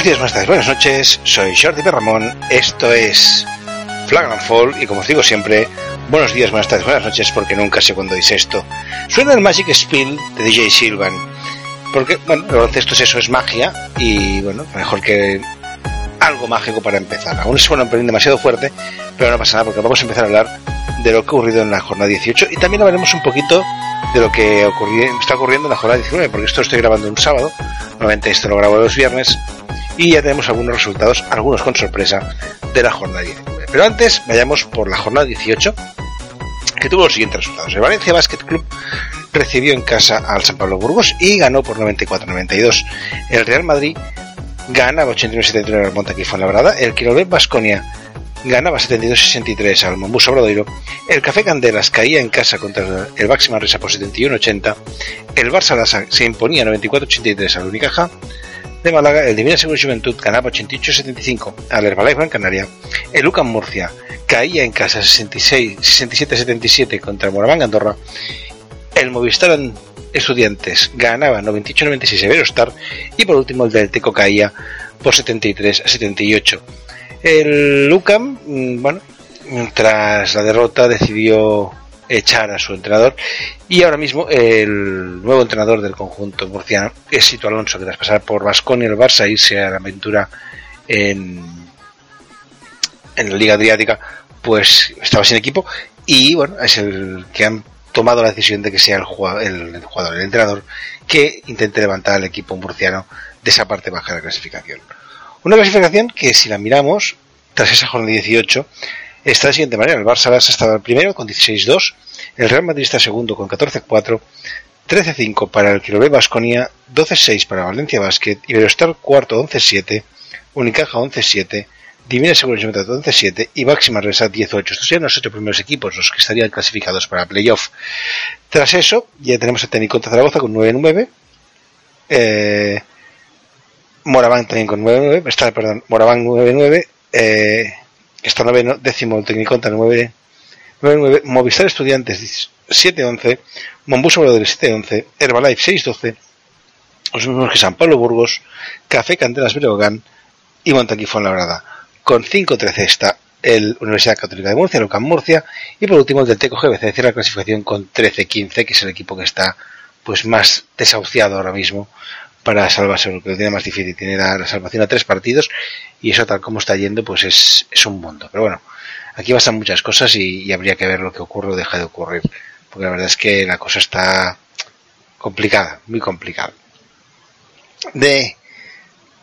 Buenos días, buenas tardes, buenas noches. Soy Jordi Perramón. Esto es Flagrant Fall y como os digo siempre, buenos días, buenas tardes, buenas noches porque nunca sé cuándo dice esto. Suena el Magic Spill de DJ Silvan. Porque, bueno, baloncesto es eso, es magia y, bueno, mejor que algo mágico para empezar. Aún suena un pelín demasiado fuerte, pero no pasa nada porque vamos a empezar a hablar de lo que ha ocurrido en la jornada 18 y también hablaremos un poquito de lo que está ocurriendo en la jornada 19, porque esto estoy grabando un sábado, normalmente esto lo grabo los viernes, y ya tenemos algunos resultados, algunos con sorpresa, de la jornada 19. Pero antes, vayamos por la jornada 18, que tuvo los siguientes resultados. El Valencia Basket Club recibió en casa al San Pablo Burgos y ganó por 94-92. El Real Madrid ganaba 89-79 al Montaquí Fuenlabrada. El Quirolet Basconia ganaba 72-63 al Mombus Obradoiro, el Café Candelas caía en casa contra el Baxi Resa por 71-80, el Barça Lassa se imponía 94-83 al Unicaja, de Málaga el Divina Seguro Juventud ganaba 88-75 al Herbalife Gran Canaria, el UCAM Murcia caía en casa 67-77 contra Moraván Andorra, el Movistar Estudiantes ganaba 98-96 a Verostar y por último el del Teco caía por 73-78. El Lucam, mm, bueno, tras la derrota decidió echar a su entrenador y ahora mismo el nuevo entrenador del conjunto murciano es Alonso que tras pasar por Vasconia el Barça irse a la aventura en, en la Liga Adriática pues estaba sin equipo y bueno es el que han tomado la decisión de que sea el jugador, el, jugador, el entrenador que intente levantar al equipo murciano de esa parte baja de la clasificación. Una clasificación que si la miramos, tras esa jornada 18, está de la siguiente manera. El Barça estaba el primero con 16-2, el Real Madrid está segundo con 14-4, 13-5 para el Quilové Basconia, 12-6 para Valencia Basket, Iberostar cuarto 11-7, Unicaja 11-7, Divina Seguridad 11-7 y Máxima Resa 18. Estos serían los ocho primeros equipos, los que estarían clasificados para playoff. Tras eso, ya tenemos a Tenicota Zaragoza con 9-9, eh, Moraván también con 9-9, está, perdón, Moraván 9-9, eh, está noveno, décimo el Tecniconta 9 9 Movistar Estudiantes 7-11, Mombus Obrador 7-11, Herbalife 6-12, los mismos que San Pablo Burgos, Café Canteras Breogán y Montaquí Labrada. Con 5-13 está el Universidad Católica de Murcia, Lucas Murcia, y por último el del Teco GBC cierra la clasificación con 13-15, que es el equipo que está pues más desahuciado ahora mismo para salvarse, lo que lo tiene más difícil. Tiene la, salvación a tres partidos y eso tal como está yendo, pues es, es un mundo. Pero bueno, aquí pasan muchas cosas y, habría que ver lo que ocurre o deja de ocurrir. Porque la verdad es que la cosa está complicada, muy complicada. De,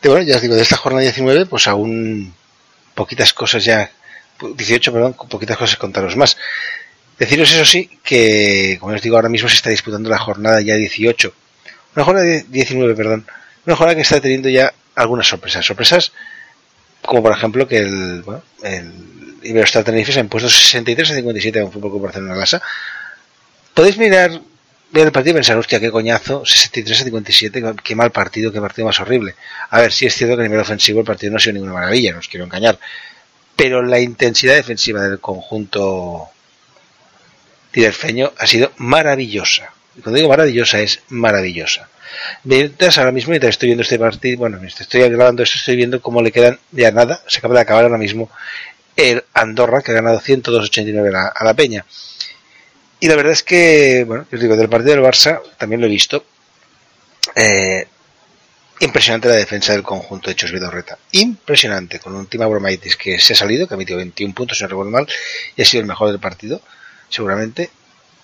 de bueno, ya os digo, de esta jornada 19, pues aún poquitas cosas ya, 18, perdón, poquitas cosas contaros más. Deciros eso sí, que como os digo, ahora mismo se está disputando la jornada ya 18 jornada de 19, perdón. Jornada que está teniendo ya algunas sorpresas. Sorpresas como por ejemplo que el, bueno, el Iberostar Tenerife se ha impuesto 63 a 57 en Fútbol Club Barcelona Lasa. Podéis mirar, ver el partido y pensar, hostia, qué coñazo, 63 a 57, qué mal partido, qué partido más horrible. A ver, sí es cierto que a nivel ofensivo el partido no ha sido ninguna maravilla, no os quiero engañar. Pero la intensidad defensiva del conjunto tinerfeño ha sido maravillosa. Cuando digo maravillosa, es maravillosa. Mientras ahora mismo, mientras estoy viendo este partido, bueno, mientras estoy grabando esto, estoy viendo cómo le quedan ya nada, se acaba de acabar ahora mismo el Andorra, que ha ganado 102-89 a, a la Peña. Y la verdad es que, bueno, os digo, del partido del Barça también lo he visto. Eh, impresionante la defensa del conjunto de Hechos Vidorreta. Impresionante, con un Tima Bromaitis que se ha salido, que ha metido 21 puntos, si no recuerdo mal, y ha sido el mejor del partido, seguramente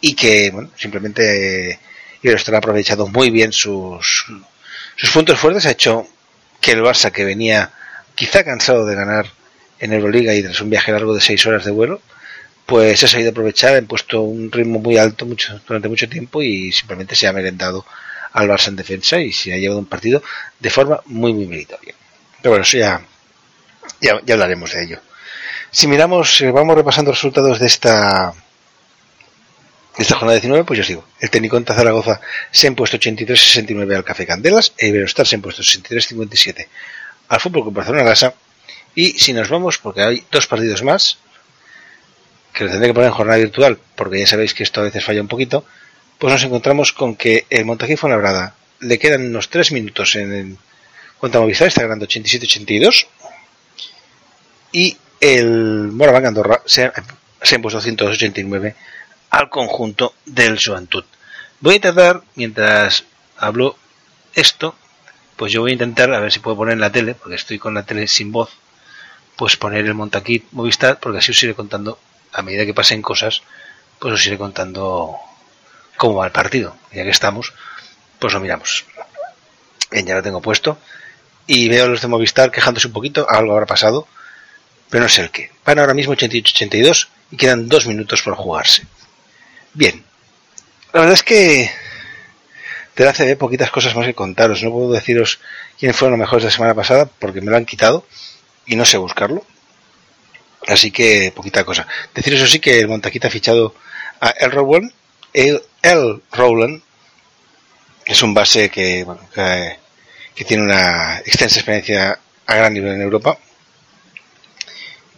y que bueno, simplemente Iberostar ha aprovechado muy bien sus, sus puntos fuertes, ha hecho que el Barça, que venía quizá cansado de ganar en Euroliga y tras un viaje largo de seis horas de vuelo, pues ha sabido aprovechar, han puesto un ritmo muy alto mucho, durante mucho tiempo y simplemente se ha merendado al Barça en defensa y se ha llevado un partido de forma muy, muy meritoria. Pero bueno, eso ya, ya, ya hablaremos de ello. Si miramos, eh, vamos repasando resultados de esta esta jornada 19, pues yo sigo. El técnico en Zaragoza se ha impuesto 83-69 al Café Candelas, el Iberostar se ha impuesto 63-57 al Fútbol Club Barcelona Lasa. Y si nos vamos, porque hay dos partidos más, que lo tendré que poner en jornada virtual, porque ya sabéis que esto a veces falla un poquito, pues nos encontramos con que el Montají Fuenlabrada le quedan unos 3 minutos en el, contra Movistar está ganando 87-82 y el Moraván Andorra se se ha impuesto 189 al conjunto del Joantut. Voy a intentar, mientras hablo esto, pues yo voy a intentar a ver si puedo poner en la tele, porque estoy con la tele sin voz, pues poner el montaquit Movistar, porque así os iré contando, a medida que pasen cosas, pues os iré contando cómo va el partido. Ya que estamos, pues lo miramos. Bien, ya lo tengo puesto. Y veo a los de Movistar quejándose un poquito, algo habrá pasado, pero no sé el qué. Van ahora mismo 88-82 y quedan dos minutos por jugarse. Bien, la verdad es que de la CB poquitas cosas más que contaros. No puedo deciros quiénes fueron los mejores de la semana pasada porque me lo han quitado y no sé buscarlo. Así que poquita cosa. Deciros eso sí que el Montaquita ha fichado a El Rowland. El, el Rowland es un base que, bueno, que, que tiene una extensa experiencia a gran nivel en Europa.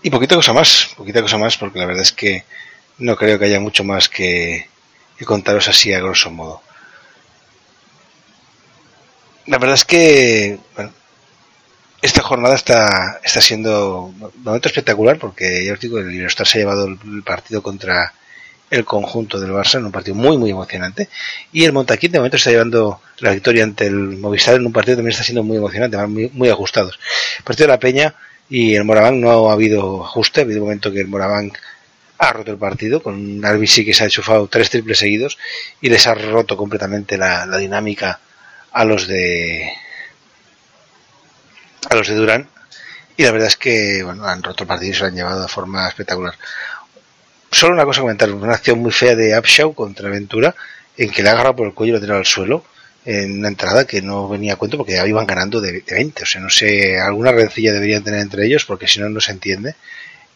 Y poquita cosa más, poquita cosa más porque la verdad es que no creo que haya mucho más que, contaros así a grosso modo. La verdad es que esta jornada está, está siendo un momento espectacular porque ya os digo, el Iberostar se ha llevado el, el, partido contra el conjunto del Barça en un partido muy muy emocionante y el Montaquín de momento está llevando la victoria ante el Movistar en un partido que también está siendo muy emocionante, muy, muy ajustados. El partido de la Peña y el Moraván no ha habido ajuste, ha habido un momento que el Moraván ha roto el partido con un Arbisi que se ha enchufado tres triples seguidos y les ha roto completamente la, dinámica a los de a los de Durán y la verdad es que bueno, han roto el partido y se lo han llevado de forma espectacular. Solo una cosa comentar, una acción muy fea de Upshaw contra Ventura en que le ha agarrado por el cuello y lo tirado al suelo en una entrada que no venía a cuento porque ya iban ganando de 20. O sea, no sé, alguna rencilla deberían tener entre ellos porque si no, no se entiende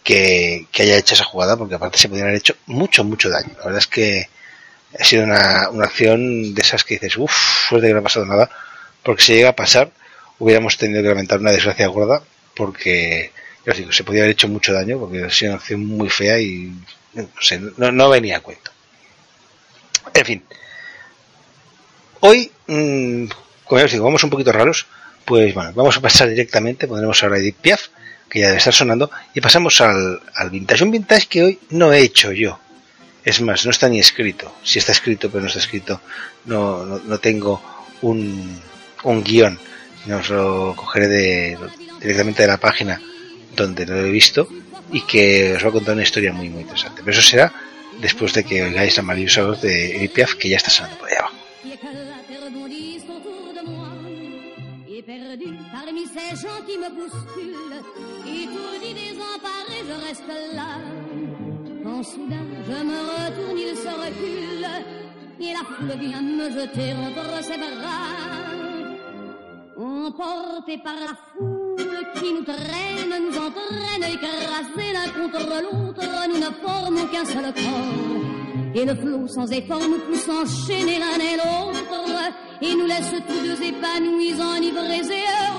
que, haya hecho esa jugada porque aparte se podrían haber hecho mucho, mucho daño. La verdad es que ha sido una, una acción de esas que dices, uff, suerte que no ha pasado nada, porque si llega a pasar, hubiéramos tenido que lamentar una desgracia gorda, porque, ya os digo, se podía haber hecho mucho daño, porque ha sido una acción muy fea y, no sé, no, no venía a cuento. En fin, hoy, mmm, como ya os digo, vamos un poquito raros, pues bueno, vamos a pasar directamente, pondremos ahora Edith Piaf, que ya debe estar sonando, y pasamos al, al vintage, un vintage que hoy no he hecho yo, es más, no está ni escrito. Si está escrito, pero no está escrito, no, no, no tengo un, un guion. Os lo cogeré de, directamente de la página donde lo he visto y que os va a contar una historia muy, muy interesante. Pero eso será después de que oigáis la maravillosa voz de Edith que ya está sonando por allá abajo. Quand soudain je me retourne, il se recule et la foule vient me jeter entre ses bras. Emportés par la foule qui nous traîne, nous entraîne, écrasés l'un contre l'autre, nous ne formons qu'un seul corps. Et le flot sans effort nous pousse enchaîner l'un et l'autre, et nous laisse tous deux épanouis, enivrés et heureux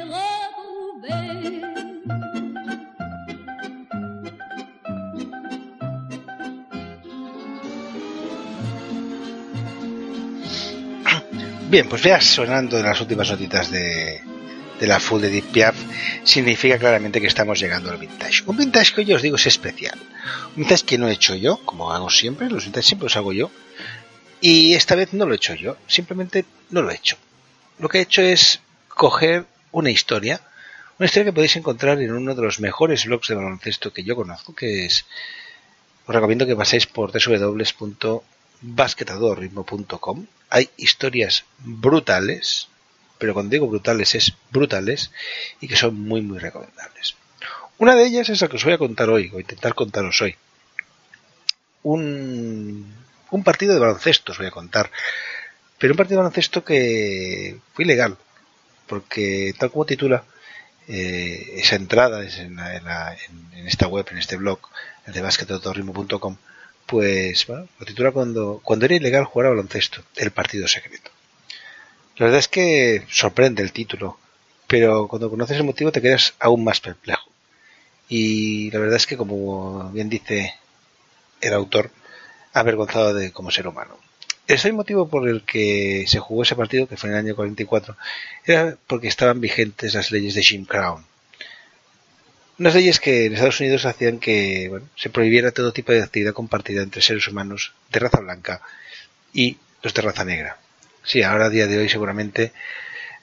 Bien, pues ya sonando las últimas notitas de, la full de Deep Piaf, significa claramente que estamos llegando al vintage. Un vintage que yo os digo es especial. Un vintage que no he hecho yo, como hago siempre, los vintage siempre los hago yo. Y esta vez no lo he hecho yo, simplemente no lo he hecho. Lo que he hecho es coger una historia, una historia que podéis encontrar en uno de los mejores blogs de baloncesto que yo conozco, que es... Os recomiendo que paséis por www.basketadorritmo.com hay historias brutales, pero cuando digo brutales es brutales y que son muy muy recomendables. Una de ellas es la que os voy a contar hoy, o intentar contaros hoy. Un, un partido de baloncesto os voy a contar, pero un partido de baloncesto que fue ilegal, porque tal como titula eh, esa entrada es en, en, esta web, en este blog, el de pues bueno, lo titula cuando, cuando era ilegal jugar a baloncesto, el partido secreto. La verdad es que sorprende el título, pero cuando conoces el motivo te quedas aún más perplejo. Y la verdad es que, como bien dice el autor, avergonzado de como ser humano. El motivo por el que se jugó ese partido, que fue en el año 44, era porque estaban vigentes las leyes de Jim Crown, unas leyes que en Estados Unidos hacían que bueno, se prohibiera todo tipo de actividad compartida entre seres humanos de raza blanca y los de raza negra. Sí, ahora a día de hoy seguramente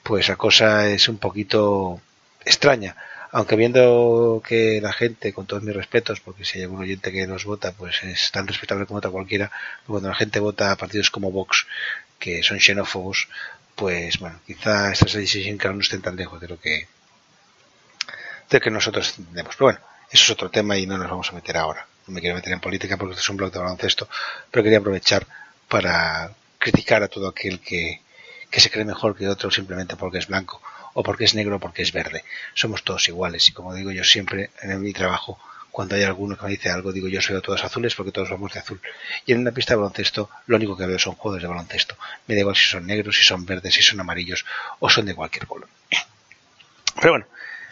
pues la cosa es un poquito extraña, aunque viendo que la gente, con todos mis respetos, porque si hay algún oyente que nos vota, pues es tan respetable como otra cualquiera, cuando la gente vota a partidos como Vox, que son xenófobos, pues bueno, quizá estas leyes no estén tan lejos de lo que de que nosotros entendemos. Pero bueno, eso es otro tema y no nos vamos a meter ahora. No me quiero meter en política porque este es un blog de baloncesto, pero quería aprovechar para criticar a todo aquel que, que se cree mejor que otro simplemente porque es blanco o porque es negro o porque es verde. Somos todos iguales y como digo yo siempre en mi trabajo, cuando hay alguno que me dice algo, digo yo soy a todos azules porque todos vamos de azul. Y en una pista de baloncesto lo único que veo son juegos de baloncesto. Me da igual si son negros, si son verdes, si son amarillos o son de cualquier color. Pero bueno,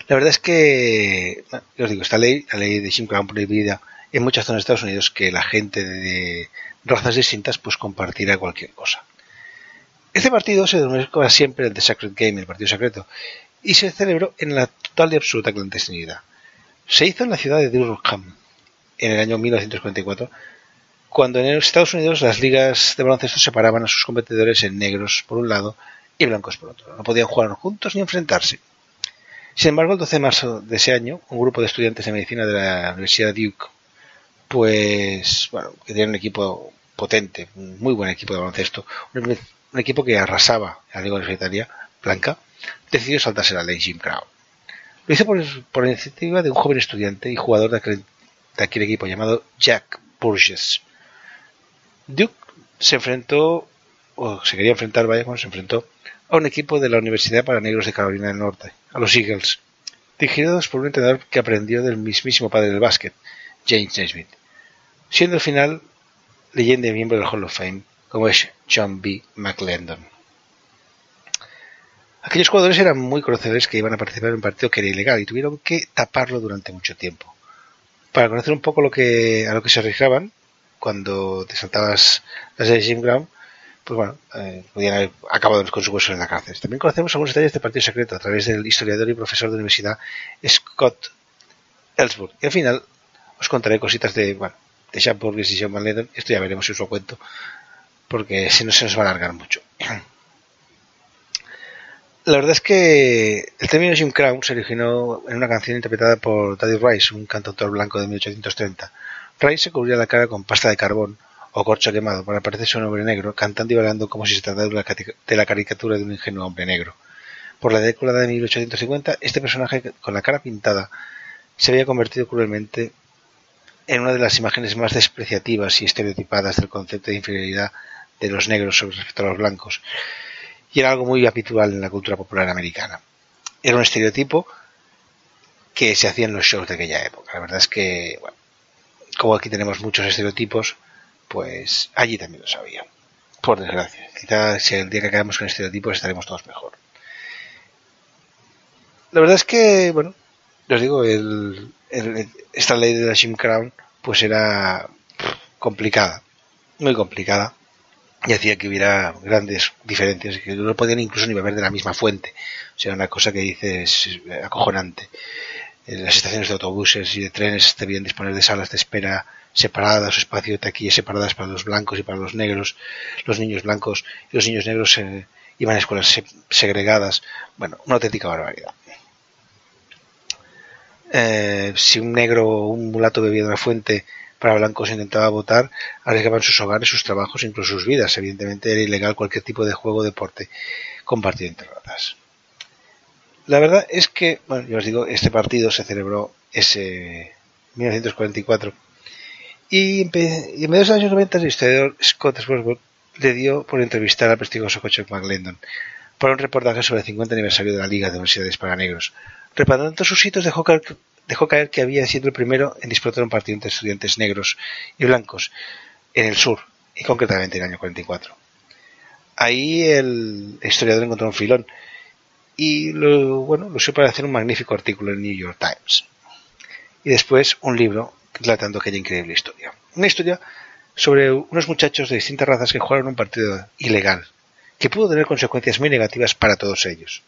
la verdad es que, os digo, esta ley, la ley de Jim Crown prohibida en muchas zonas de Estados Unidos que la gente de razas distintas pues compartirá cualquier cosa. Este partido se denomina siempre el The Sacred Game, el partido secreto, y se celebró en la total y absoluta clandestinidad. Se hizo en la ciudad de Durham en el año 1944, cuando en Estados Unidos las ligas de baloncesto separaban a sus competidores en negros por un lado y blancos por otro. No podían jugar juntos ni enfrentarse. Sin embargo, el 12 de marzo de ese año, un grupo de estudiantes de medicina de la Universidad Duke, pues, bueno, que tenían un equipo potente, un muy buen equipo de baloncesto, un, equipo que arrasaba a la Liga Universitaria Blanca, decidió saltarse la ley Jim Crow. Lo hizo por, por iniciativa de un joven estudiante y jugador de aquel, de aquel equipo llamado Jack Burgess. Duke se enfrentó, o se quería enfrentar, vaya, cuando se enfrentó a un equipo de la Universidad para Negros de Carolina del Norte, a los Eagles, dirigidos por un entrenador que aprendió del mismísimo padre del básquet, James Nesbitt, siendo al final leyenda y miembro del Hall of Fame, como es John B. McLendon. Aquellos jugadores eran muy conocedores que iban a participar en un partido que era ilegal y tuvieron que taparlo durante mucho tiempo. Para conocer un poco lo que, a lo que se arriesgaban cuando te saltabas las de Jim Brown, pues bueno, eh, podían haber acabado con su hueso en la cárcel. También conocemos algunos detalles de partido secreto a través del historiador y profesor de la universidad Scott Ellsworth. Y al final os contaré cositas de, bueno, de Sean Burgess y John Van Leden. Esto ya veremos si os lo cuento, porque si no se nos va a alargar mucho. La verdad es que el término Jim Crown se originó en una canción interpretada por Daddy Rice, un cantautor blanco de 1830. Rice se cubría la cara con pasta de carbón o corcho quemado para parecerse un hombre negro, cantando y bailando como si se tratara de la caricatura de un ingenuo hombre negro. Por la década de 1850, este personaje con la cara pintada se había convertido cruelmente en una de las imágenes más despreciativas y estereotipadas del concepto de inferioridad de los negros sobre respecto a los blancos, y era algo muy habitual en la cultura popular americana. Era un estereotipo que se hacía en los shows de aquella época. La verdad es que, bueno, como aquí tenemos muchos estereotipos, pues allí también lo sabía. Por desgracia. Quizás si el día que acabemos con estereotipos estaremos todos mejor. La verdad es que, bueno, os digo, el, esta ley de la Jim Crown pues era complicada, muy complicada. y hacía que hubiera grandes diferencias, que no podían incluso ni beber de la misma fuente. O sea, una cosa que dices acojonante. En las estaciones de autobuses y de trenes debían disponer de salas de espera separadas, espacio de taquillas separadas para los blancos y para los negros, los niños blancos y los niños negros eh, iban a escuelas segregadas. Bueno, una auténtica barbaridad. Eh, si un negro o un mulato bebía de la fuente para blancos intentaba votar, arriesgaban sus hogares, sus trabajos, incluso sus vidas. Evidentemente era ilegal cualquier tipo de juego o deporte compartido entre razas. La verdad es que, bueno, yo os digo, este partido se celebró ese 1944 y en, medio de los años 90 el historiador Scott Swarsworth le dio por entrevistar al prestigioso coche McLendon para un reportaje sobre el 50 aniversario de la Liga de Universidades para Negros. Reparando sus hitos dejó caer, dejó caer que había sido el primero en disputar un partido entre estudiantes negros y blancos en el sur, y concretamente en el año 44. Ahí el historiador encontró un filón y lo, bueno, lo usó para hacer un magnífico artículo en el New York Times. Y después un libro relatando aquella increíble historia. Una historia sobre unos muchachos de distintas razas que jugaron un partido ilegal, que pudo tener consecuencias muy negativas para todos ellos.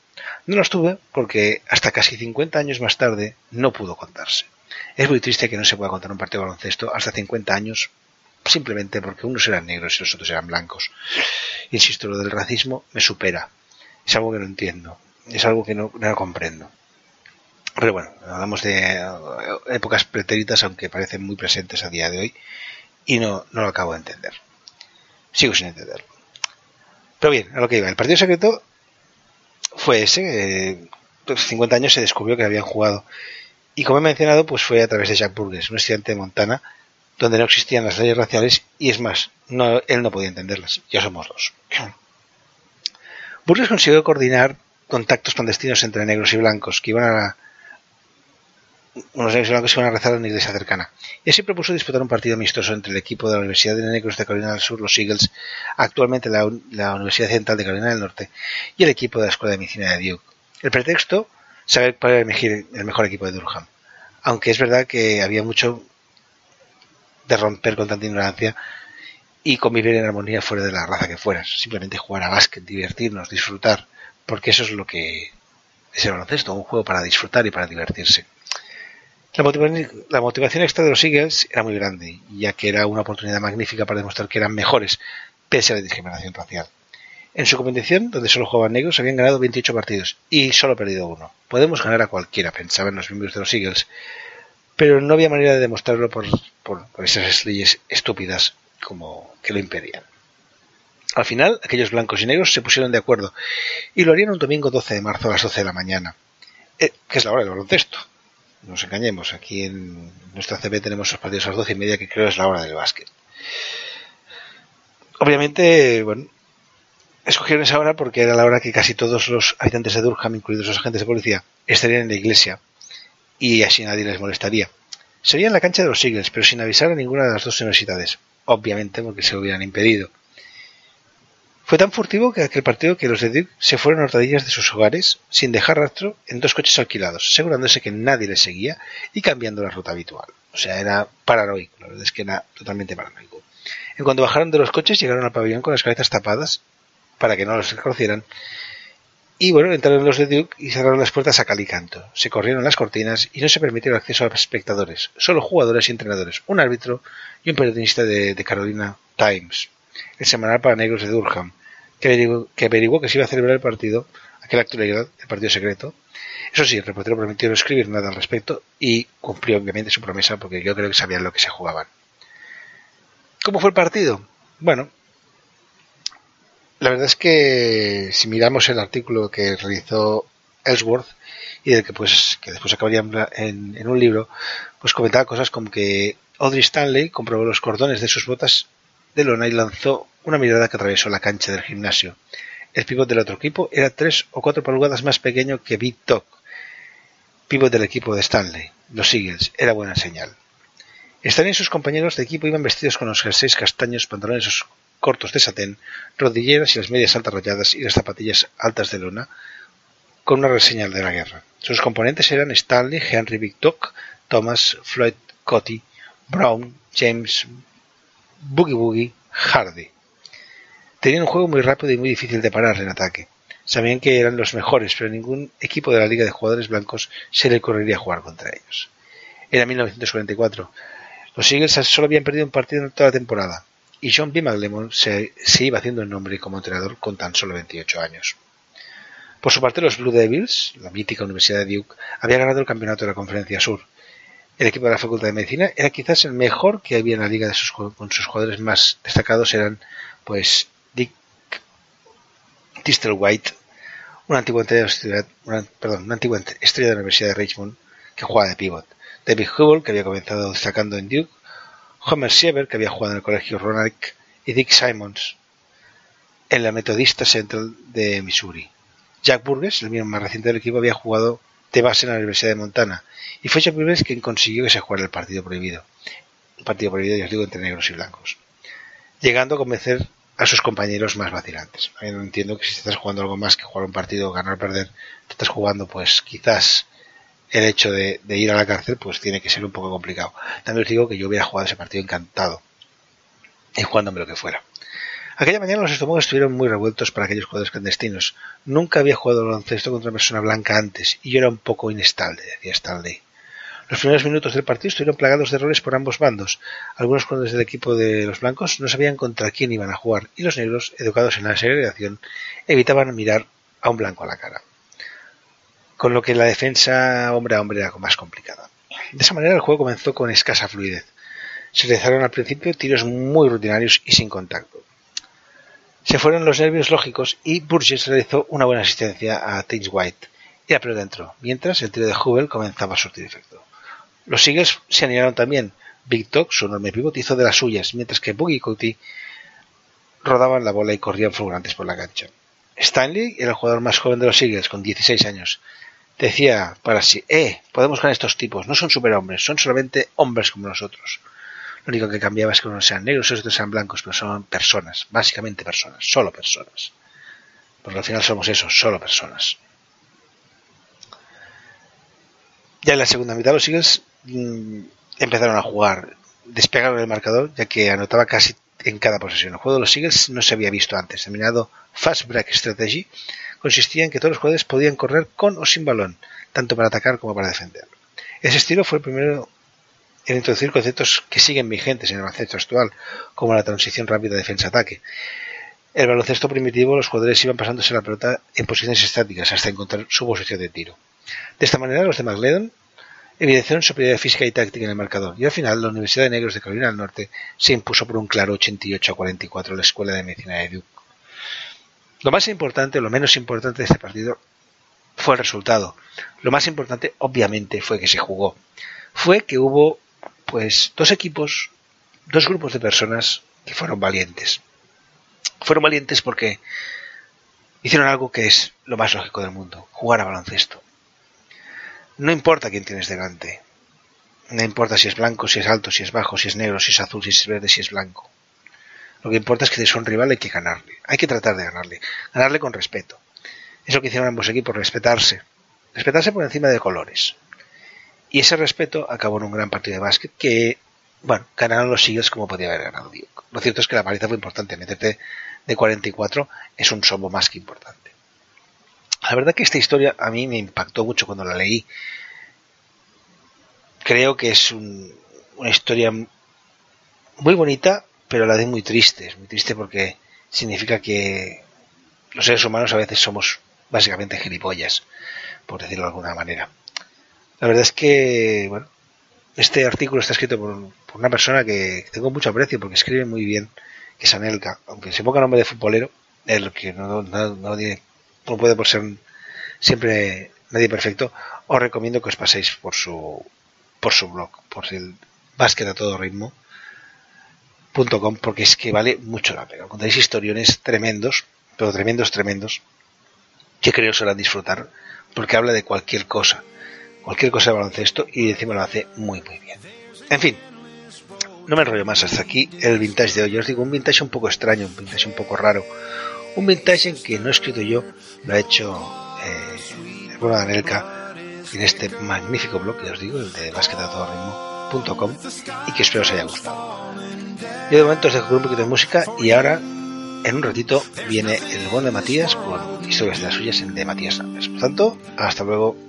No los tuve porque hasta casi 50 años más tarde no pudo contarse. Es muy triste que no se pueda contar un partido de baloncesto hasta 50 años simplemente porque unos eran negros y los otros eran blancos. Insisto, lo del racismo me supera. Es algo que no entiendo. Es algo que no, no comprendo. Pero bueno, hablamos de eh, épocas pretéritas, aunque parecen muy presentes a día de hoy, y no, no lo acabo de entender. Sigo sin entenderlo. Pero bien, a lo que iba. El partido secreto fue ese. 50 años se descubrió que habían jugado. Y como he mencionado, pues fue a través de Jack Burgess, un estudiante de Montana, donde no existían las leyes raciales, y es más, no, él no podía entenderlas. Ya somos dos. Burgess consiguió coordinar contactos clandestinos entre negros y blancos que iban a unos y blancos iban a rezar en una iglesia cercana. Y así propuso disputar un partido amistoso entre el equipo de la Universidad de Negros de Carolina del Sur, los Eagles, actualmente la, Universidad Central de Carolina del Norte, y el equipo de la Escuela de Medicina de Duke. El pretexto, saber cuál era el mejor equipo de Durham. Aunque es verdad que había mucho de romper con tanta ignorancia y convivir en armonía fuera de la raza que fueras. Simplemente jugar a básquet, divertirnos, disfrutar, porque eso es lo que es el baloncesto, un juego para disfrutar y para divertirse. La motivación, extra de los Eagles era muy grande, ya que era una oportunidad magnífica para demostrar que eran mejores, pese a la discriminación racial. En su competición, donde solo jugaban negros, habían ganado 28 partidos y solo perdido uno. Podemos ganar a cualquiera, pensaban los miembros de los Eagles, pero no había manera de demostrarlo por, por esas leyes estúpidas como que lo impedían. Al final, aquellos blancos y negros se pusieron de acuerdo y lo harían un domingo 12 de marzo a las 12 de la mañana, eh, que es la hora del baloncesto nos engañemos, aquí en nuestra CB tenemos los partidos a las doce y media que creo es la hora del básquet. Obviamente, bueno, escogieron esa hora porque era la hora que casi todos los habitantes de Durham, incluidos los agentes de policía, estarían en la iglesia y así nadie les molestaría. Sería en la cancha de los Eagles, pero sin avisar a ninguna de las dos universidades, obviamente porque se lo hubieran impedido. Fue tan furtivo que aquel partido que los de Duke se fueron a hurtadillas de sus hogares sin dejar rastro en dos coches alquilados, asegurándose que nadie les seguía y cambiando la ruta habitual. O sea, era paranoico, la verdad es que era totalmente paranoico. En cuanto bajaron de los coches, llegaron al pabellón con las cabezas tapadas para que no los reconocieran. Y bueno, entraron los de Duke y cerraron las puertas a calicanto. Se corrieron las cortinas y no se permitió acceso a espectadores, solo jugadores y entrenadores, un árbitro y un periodista de, de Carolina Times, el semanal para negros de Durham, que averiguó, que se iba a celebrar el partido, aquel acto legal, el partido secreto. Eso sí, el reportero prometió no escribir nada al respecto y cumplió obviamente su promesa porque yo creo que sabían lo que se jugaban. ¿Cómo fue el partido? Bueno, la verdad es que si miramos el artículo que realizó Ellsworth y del que pues que después acabaría en, en un libro, pues comentaba cosas como que Audrey Stanley comprobó los cordones de sus botas de lona y lanzó una mirada que atravesó la cancha del gimnasio. El pívot del otro equipo era tres o cuatro pulgadas más pequeño que Big Top, pívot del equipo de Stanley, los Eagles. Era buena señal. Stanley y sus compañeros de equipo iban vestidos con los jerseys castaños, pantalones cortos de satén, rodilleras y las medias altas rayadas y las zapatillas altas de lona, con una reseñal de la guerra. Sus componentes eran Stanley, Henry Big Thomas, Floyd Cotty, Brown, James, Boogie Boogie, Hardy. Tenían un juego muy rápido y muy difícil de parar en ataque. Sabían que eran los mejores, pero ningún equipo de la Liga de Jugadores Blancos se le correría a jugar contra ellos. Era 1944. Los Eagles solo habían perdido un partido en toda la temporada, y John B. McLemon se, se iba haciendo el nombre como entrenador con tan solo 28 años. Por su parte, los Blue Devils, la mítica Universidad de Duke, había ganado el campeonato de la Conferencia Sur. El equipo de la Facultad de Medicina era quizás el mejor que había en la liga de sus, con sus jugadores más destacados eran pues Dick White, una antigua estrella, una, perdón, antigua estrella de la Universidad de Richmond que jugaba de pivot, David Hubble, que había comenzado destacando en Duke, Homer Siever, que había jugado en el colegio Ronald, y Dick Simons, en la Metodista Central de Missouri. Jack Burgess, el miembro más reciente del equipo, había jugado de base en la Universidad de Montana, y fue Jack Burgess quien consiguió que se jugara el partido prohibido. Un partido prohibido, ya os digo, entre negros y blancos. Llegando a convencer a sus compañeros más vacilantes. no entiendo que si estás jugando algo más que jugar un partido, ganar o perder, te estás jugando, pues quizás el hecho de, de, ir a la cárcel, pues tiene que ser un poco complicado. También os digo que yo hubiera jugado ese partido encantado y jugándome lo que fuera. Aquella mañana los estómagos estuvieron muy revueltos para aquellos jugadores clandestinos. Nunca había jugado baloncesto contra una persona blanca antes y yo era un poco inestable, decía Stanley. Los primeros minutos del partido estuvieron plagados de errores por ambos bandos. Algunos jugadores del equipo de los blancos no sabían contra quién iban a jugar y los negros, educados en la segregación, evitaban mirar a un blanco a la cara. Con lo que la defensa hombre a hombre era más complicada. De esa manera el juego comenzó con escasa fluidez. Se realizaron al principio tiros muy rutinarios y sin contacto. Se fueron los nervios lógicos y Burgess realizó una buena asistencia a Tins White y la pelota dentro, mientras el tiro de Hubel comenzaba a surtir efecto. Los Eagles se animaron también. Big Talk, su enorme pivot, hizo de las suyas, mientras que Boogie y Cody rodaban la bola y corrían fulgurantes por la cancha. Stanley el jugador más joven de los Eagles, con 16 años. Decía para sí, eh, podemos ganar estos tipos, no son superhombres, son solamente hombres como nosotros. Lo único que cambiaba es que unos sean negros y otros sean blancos, pero son personas, básicamente personas, solo personas. Porque al final somos eso, solo personas. Ya en la segunda mitad los Eagles mm, empezaron a jugar, despegaron el marcador, ya que anotaba casi en cada posesión. El juego de los Eagles no se había visto antes. Denominado Fast Break Strategy, consistía en que todos los jugadores podían correr con o sin balón, tanto para atacar como para defender. Ese estilo fue el primero en introducir conceptos que siguen vigentes en el baloncesto actual, como la transición rápida defensa-ataque. El baloncesto primitivo, los jugadores iban pasándose la pelota en posiciones estáticas hasta encontrar su posición de tiro. De esta manera, los de McLeod evidenciaron superioridad física y táctica en el marcador, y al final la Universidad de Negros de Carolina del Norte se impuso por un claro 88 a 44 a la Escuela de Medicina de Duke. Lo más importante, lo menos importante de este partido fue el resultado. Lo más importante, obviamente, fue que se jugó. Fue que hubo pues dos equipos, dos grupos de personas que fueron valientes. Fueron valientes porque hicieron algo que es lo más lógico del mundo, jugar a baloncesto. No importa quién tienes delante. No importa si es blanco, si es alto, si es bajo, si es negro, si es azul, si es verde, si es blanco. Lo que importa es que si un rival hay que ganarle. Hay que tratar de ganarle. Ganarle con respeto. Es lo que hicieron ambos equipos, respetarse. Respetarse por encima de colores. Y ese respeto acabó en un gran partido de básquet que, bueno, ganaron los Eagles como podía haber ganado Lo cierto es que la paliza fue importante. Meterte de 44 es un sombo más que importante. La verdad que esta historia a mí me impactó mucho cuando la leí. Creo que es una historia muy bonita, pero la vez muy triste. Es muy triste porque significa que los seres humanos a veces somos básicamente gilipollas, por decirlo de alguna manera. La verdad es que, bueno, este artículo está escrito por, una persona que tengo mucho aprecio porque escribe muy bien, que es Anelka, aunque se ponga nombre de futbolero, el que no, no, no, no puede por ser siempre nadie perfecto, os recomiendo que os paséis por su por su blog, por el básquet a todo ritmo .com, porque es que vale mucho la pena. Contáis historiones tremendos, pero tremendos, tremendos, que creo se van a disfrutar, porque habla de cualquier cosa cualquier cosa de baloncesto y encima lo hace muy muy bien. En fin, no me enrollo más hasta aquí el vintage de hoy. Os digo, un vintage un poco extraño, un vintage un poco raro. Un vintage en que no he escrito yo, lo ha hecho eh, el de Anelka en este magnífico blog que os digo, el de basquetatodoritmo.com y que espero os haya gustado. Yo de momento os dejo con un poquito de música y ahora en un ratito viene el bono de Matías con historias de las suyas en de Matías Por tanto, hasta luego.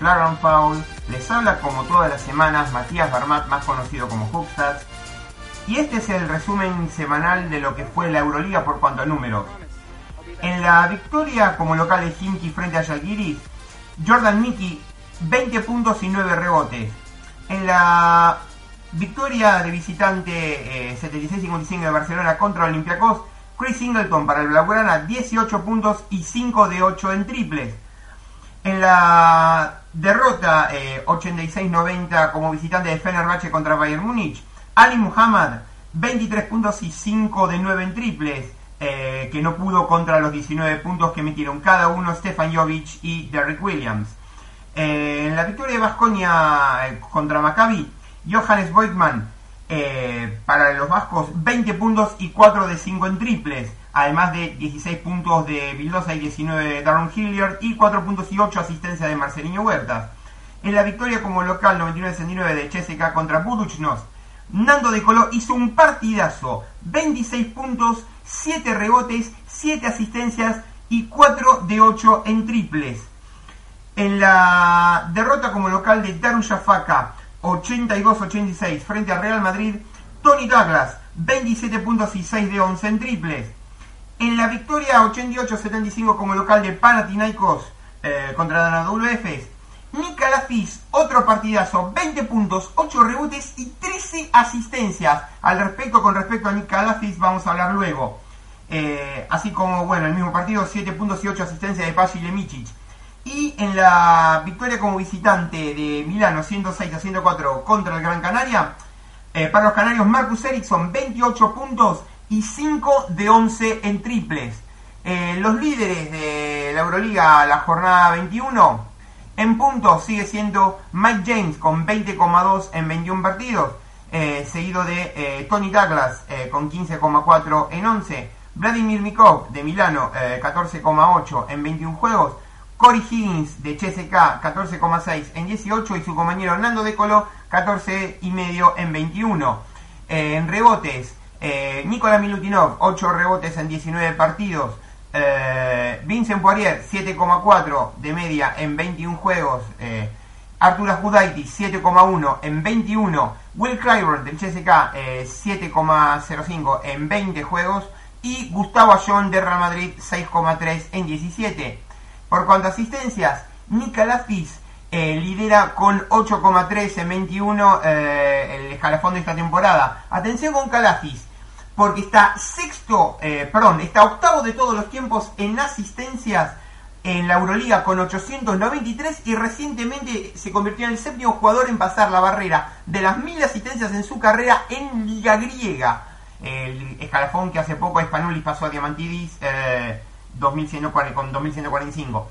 Flagrant Foul. Les habla como todas las semanas Matías Barmat, más conocido como Hoopstats. Y este es el resumen semanal de lo que fue la Euroliga por cuanto a números. En la victoria como local de Himki frente a Žalgiris, Jordan Mickey 20 puntos y 9 rebotes. En la victoria de visitante 76-55 eh, de Barcelona contra Olympiacos, Chris Singleton para el Blaugrana 18 puntos y 5 de 8 en triples. En la derrota 86-90 eh, como visitante de Fenerbahce contra Bayern Múnich, Ali Muhammad 23 puntos y 5 de 9 en triples, eh, que no pudo contra los 19 puntos que metieron cada uno Stefan Jovic y Derrick Williams. Eh, en la victoria de Vasconia contra Maccabi, Johannes Voigtman eh, para los vascos 20 puntos y 4 de 5 en triples, además de 16 puntos de Vildosa y 19 de Darren Hilliard y 4 puntos y 8 asistencia de Marcelinho Huertas. En la victoria como local 99-69 de Cheseca contra Buduchnos, Nando de Coló hizo un partidazo, 26 puntos, 7 rebotes, 7 asistencias y 4 de 8 en triples. En la derrota como local de Darujafaka 82-86 frente al Real Madrid, Tony Douglas, 27 puntos y 6 de 11 en triples. En la victoria 88-75 como local de Panathinaikos eh, contra Danadolo Efes, Nick otro partidazo, 20 puntos, 8 rebotes y 13 asistencias. Al respecto, con respecto a Nick vamos a hablar luego. Eh, así como, bueno, el mismo partido, 7 puntos y 8 asistencias de Paji Lemicic. Y en la victoria como visitante de Milano 106 a 104 contra el Gran Canaria, eh, para los canarios Marcus Ericsson 28 puntos y 5 de 11 en triples. Eh, los líderes de la Euroliga la jornada 21 en puntos sigue siendo Mike James con 20,2 en 21 partidos, eh, seguido de Tony Douglas con 15,4 en 11, Vladimir Mikov de Milano 14,8 en 21 juegos, Corey Higgins de CSK 14,6 en 18 y su compañero Hernando De Colo 14,5 en 21. Eh, en rebotes, eh, Nicolás Milutinov 8 rebotes en 19 partidos. Eh, Vincent Poirier 7,4 de media en 21 juegos. Eh, Arturo 7,1 en 21. Will Clyburn del CSK 7,05 en 20 juegos. Y Gustavo Ayón de Real Madrid 6,3 en 17. Por cuanto a asistencias, Nika eh, lidera con 8,3 en 21 eh, el escalafón de esta temporada. Atención con Calafis, porque está sexto, eh, perdón, está octavo de todos los tiempos en asistencias en la Euroliga con 893 y recientemente se convirtió en el séptimo jugador en pasar la barrera de las mil asistencias en su carrera en Liga Griega. El escalafón que hace poco Spanulis pasó a Diamantidis con 2145.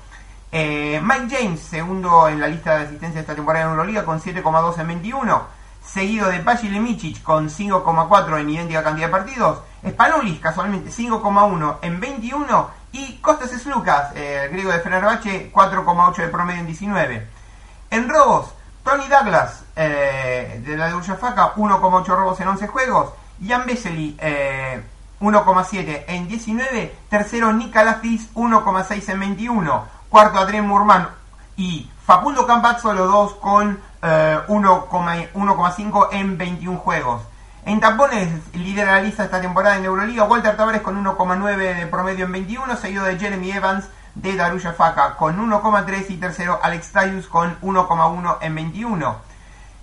Eh, Mike James, segundo en la lista de asistencia de esta temporada en Euroliga, con 7,2 en 21. Seguido de Lemicic con 5,4 en idéntica cantidad de partidos. Spanulis, casualmente, 5,1 en 21. Y Costas Slucas, eh, el griego de Fenerbahce, 4,8 de promedio en 19. En robos, Tony Douglas, eh, de la de Ullafaca, 1,8 robos en 11 juegos. Jan Vesely, 1,7 en 19. Tercero, Nicolafis 1,6 en 21. Cuarto, Adrien Murman y Facundo Campazzo, los dos con 1,5 eh, en 21 juegos. En tapones lidera la lista esta temporada en Euroliga. Walter Tavares con 1,9 de promedio en 21, seguido de Jeremy Evans de Darulla Faca con 1,3 y tercero Alex Tyus con 1,1 en 21.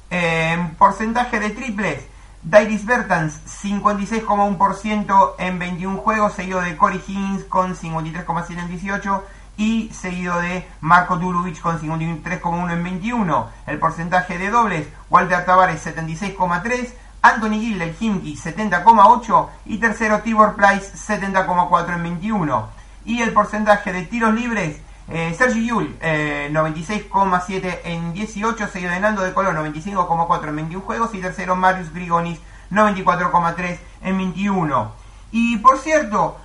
En porcentaje de triples, Dairis Bertans, 56,1% en 21 juegos, seguido de Corey Higgins con 53,7 en 18 y seguido de Marco Durovic con 53,1 en 21. El porcentaje de dobles, Walter Tavares 76,3, Anthony Gill del Himki 70,8 y tercero Tibor Price 70,4 en 21. Y el porcentaje de tiros libres, eh, Sergi Yul, 96,7 eh, en 18, seguido de Nando de Colón, 95,4 en 21 juegos, y tercero Marius Grigonis, 94,3 en 21. Y por cierto,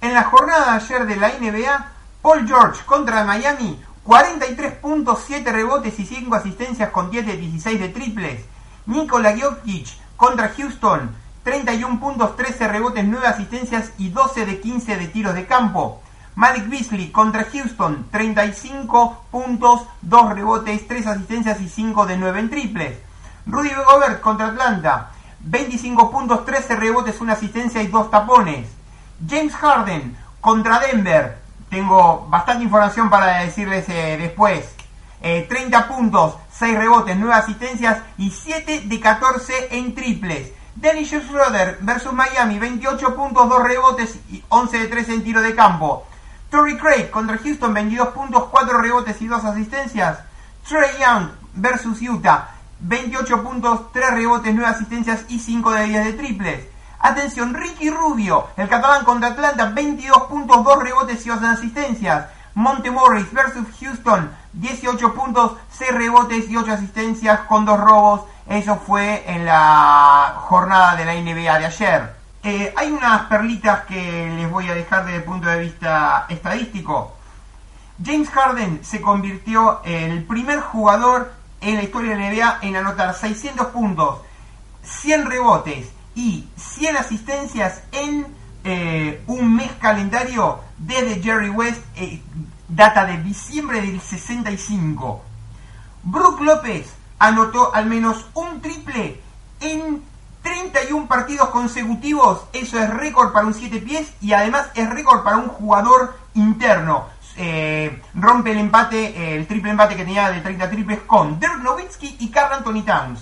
en la jornada de ayer de la NBA, Paul George contra Miami, 43.7 rebotes y 5 asistencias con 10 de 16 de triples. Nikola Jokic contra Houston, 31 puntos, 13 rebotes, 9 asistencias y 12 de 15 de tiros de campo. Malik Beasley contra Houston, 35 puntos, 2 rebotes, 3 asistencias y 5 de 9 en triples. Rudy Gobert contra Atlanta, 25 puntos, 13 rebotes, 1 asistencia y 2 tapones. James Harden contra Denver, tengo bastante información para decirles eh, después. 30 eh, puntos, 6 rebotes, 9 asistencias y 7 de 14 en triples. Dennis Schroeder versus Miami, 28 puntos, 2 rebotes y 11 de 3 en tiro de campo. Torrey Craig contra Houston, 22 puntos, 4 rebotes y 2 asistencias. Trey Young versus Utah, 28 puntos, 3 rebotes, 9 asistencias y 5 de 10 de triples. Atención, Ricky Rubio, el catalán contra Atlanta, 22 puntos, 2 rebotes y 2 asistencias. Monte Morris versus Houston, 18 puntos, 6 rebotes y 8 asistencias con 2 robos. Eso fue en la jornada de la NBA de ayer. Eh, hay unas perlitas que les voy a dejar desde el punto de vista estadístico. James Harden se convirtió en el primer jugador en la historia de la NBA en anotar 600 puntos, 100 rebotes y 100 asistencias en eh, un mes calendario desde Jerry West, eh, data de diciembre del 65. Brook López anotó al menos un triple en 31 partidos consecutivos, eso es récord para un 7 pies y además es récord para un jugador interno. Eh, rompe el empate, eh, el triple empate que tenía de 30 triples con Dirk Nowitzki y Carl Anthony Towns.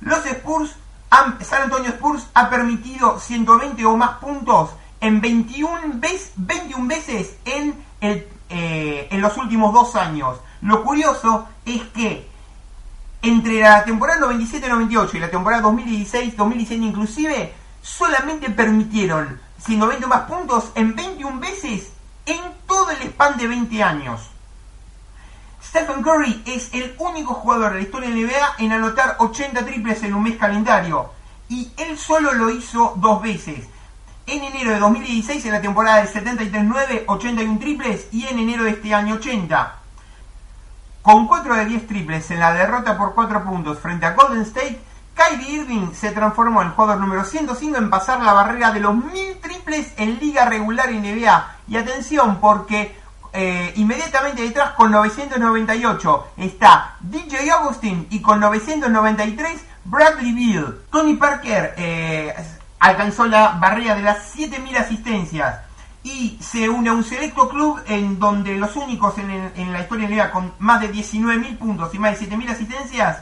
Los Spurs, San Antonio Spurs ha permitido 120 o más puntos en 21, veces, 21 veces en, el, eh, en los últimos dos años. Lo curioso es que entre la temporada 97-98 y la temporada 2016-2017 inclusive, solamente permitieron 120 más puntos en 21 veces en todo el span de 20 años. Stephen Curry es el único jugador de la historia de NBA en anotar 80 triples en un mes calendario. Y él solo lo hizo dos veces. En enero de 2016, en la temporada de 73-9, 81 triples. Y en enero de este año, 80. Con 4 de 10 triples en la derrota por 4 puntos frente a Golden State, Kyrie Irving se transformó en jugador número 105 en pasar la barrera de los 1000 triples en liga regular NBA. Y atención, porque eh, inmediatamente detrás con 998 está DJ Augustin y con 993 Bradley Beal. Tony Parker eh, alcanzó la barrera de las 7000 asistencias y se une a un selecto club en donde los únicos en, la historia de NBA con más de 19.000 puntos y más de 7.000 asistencias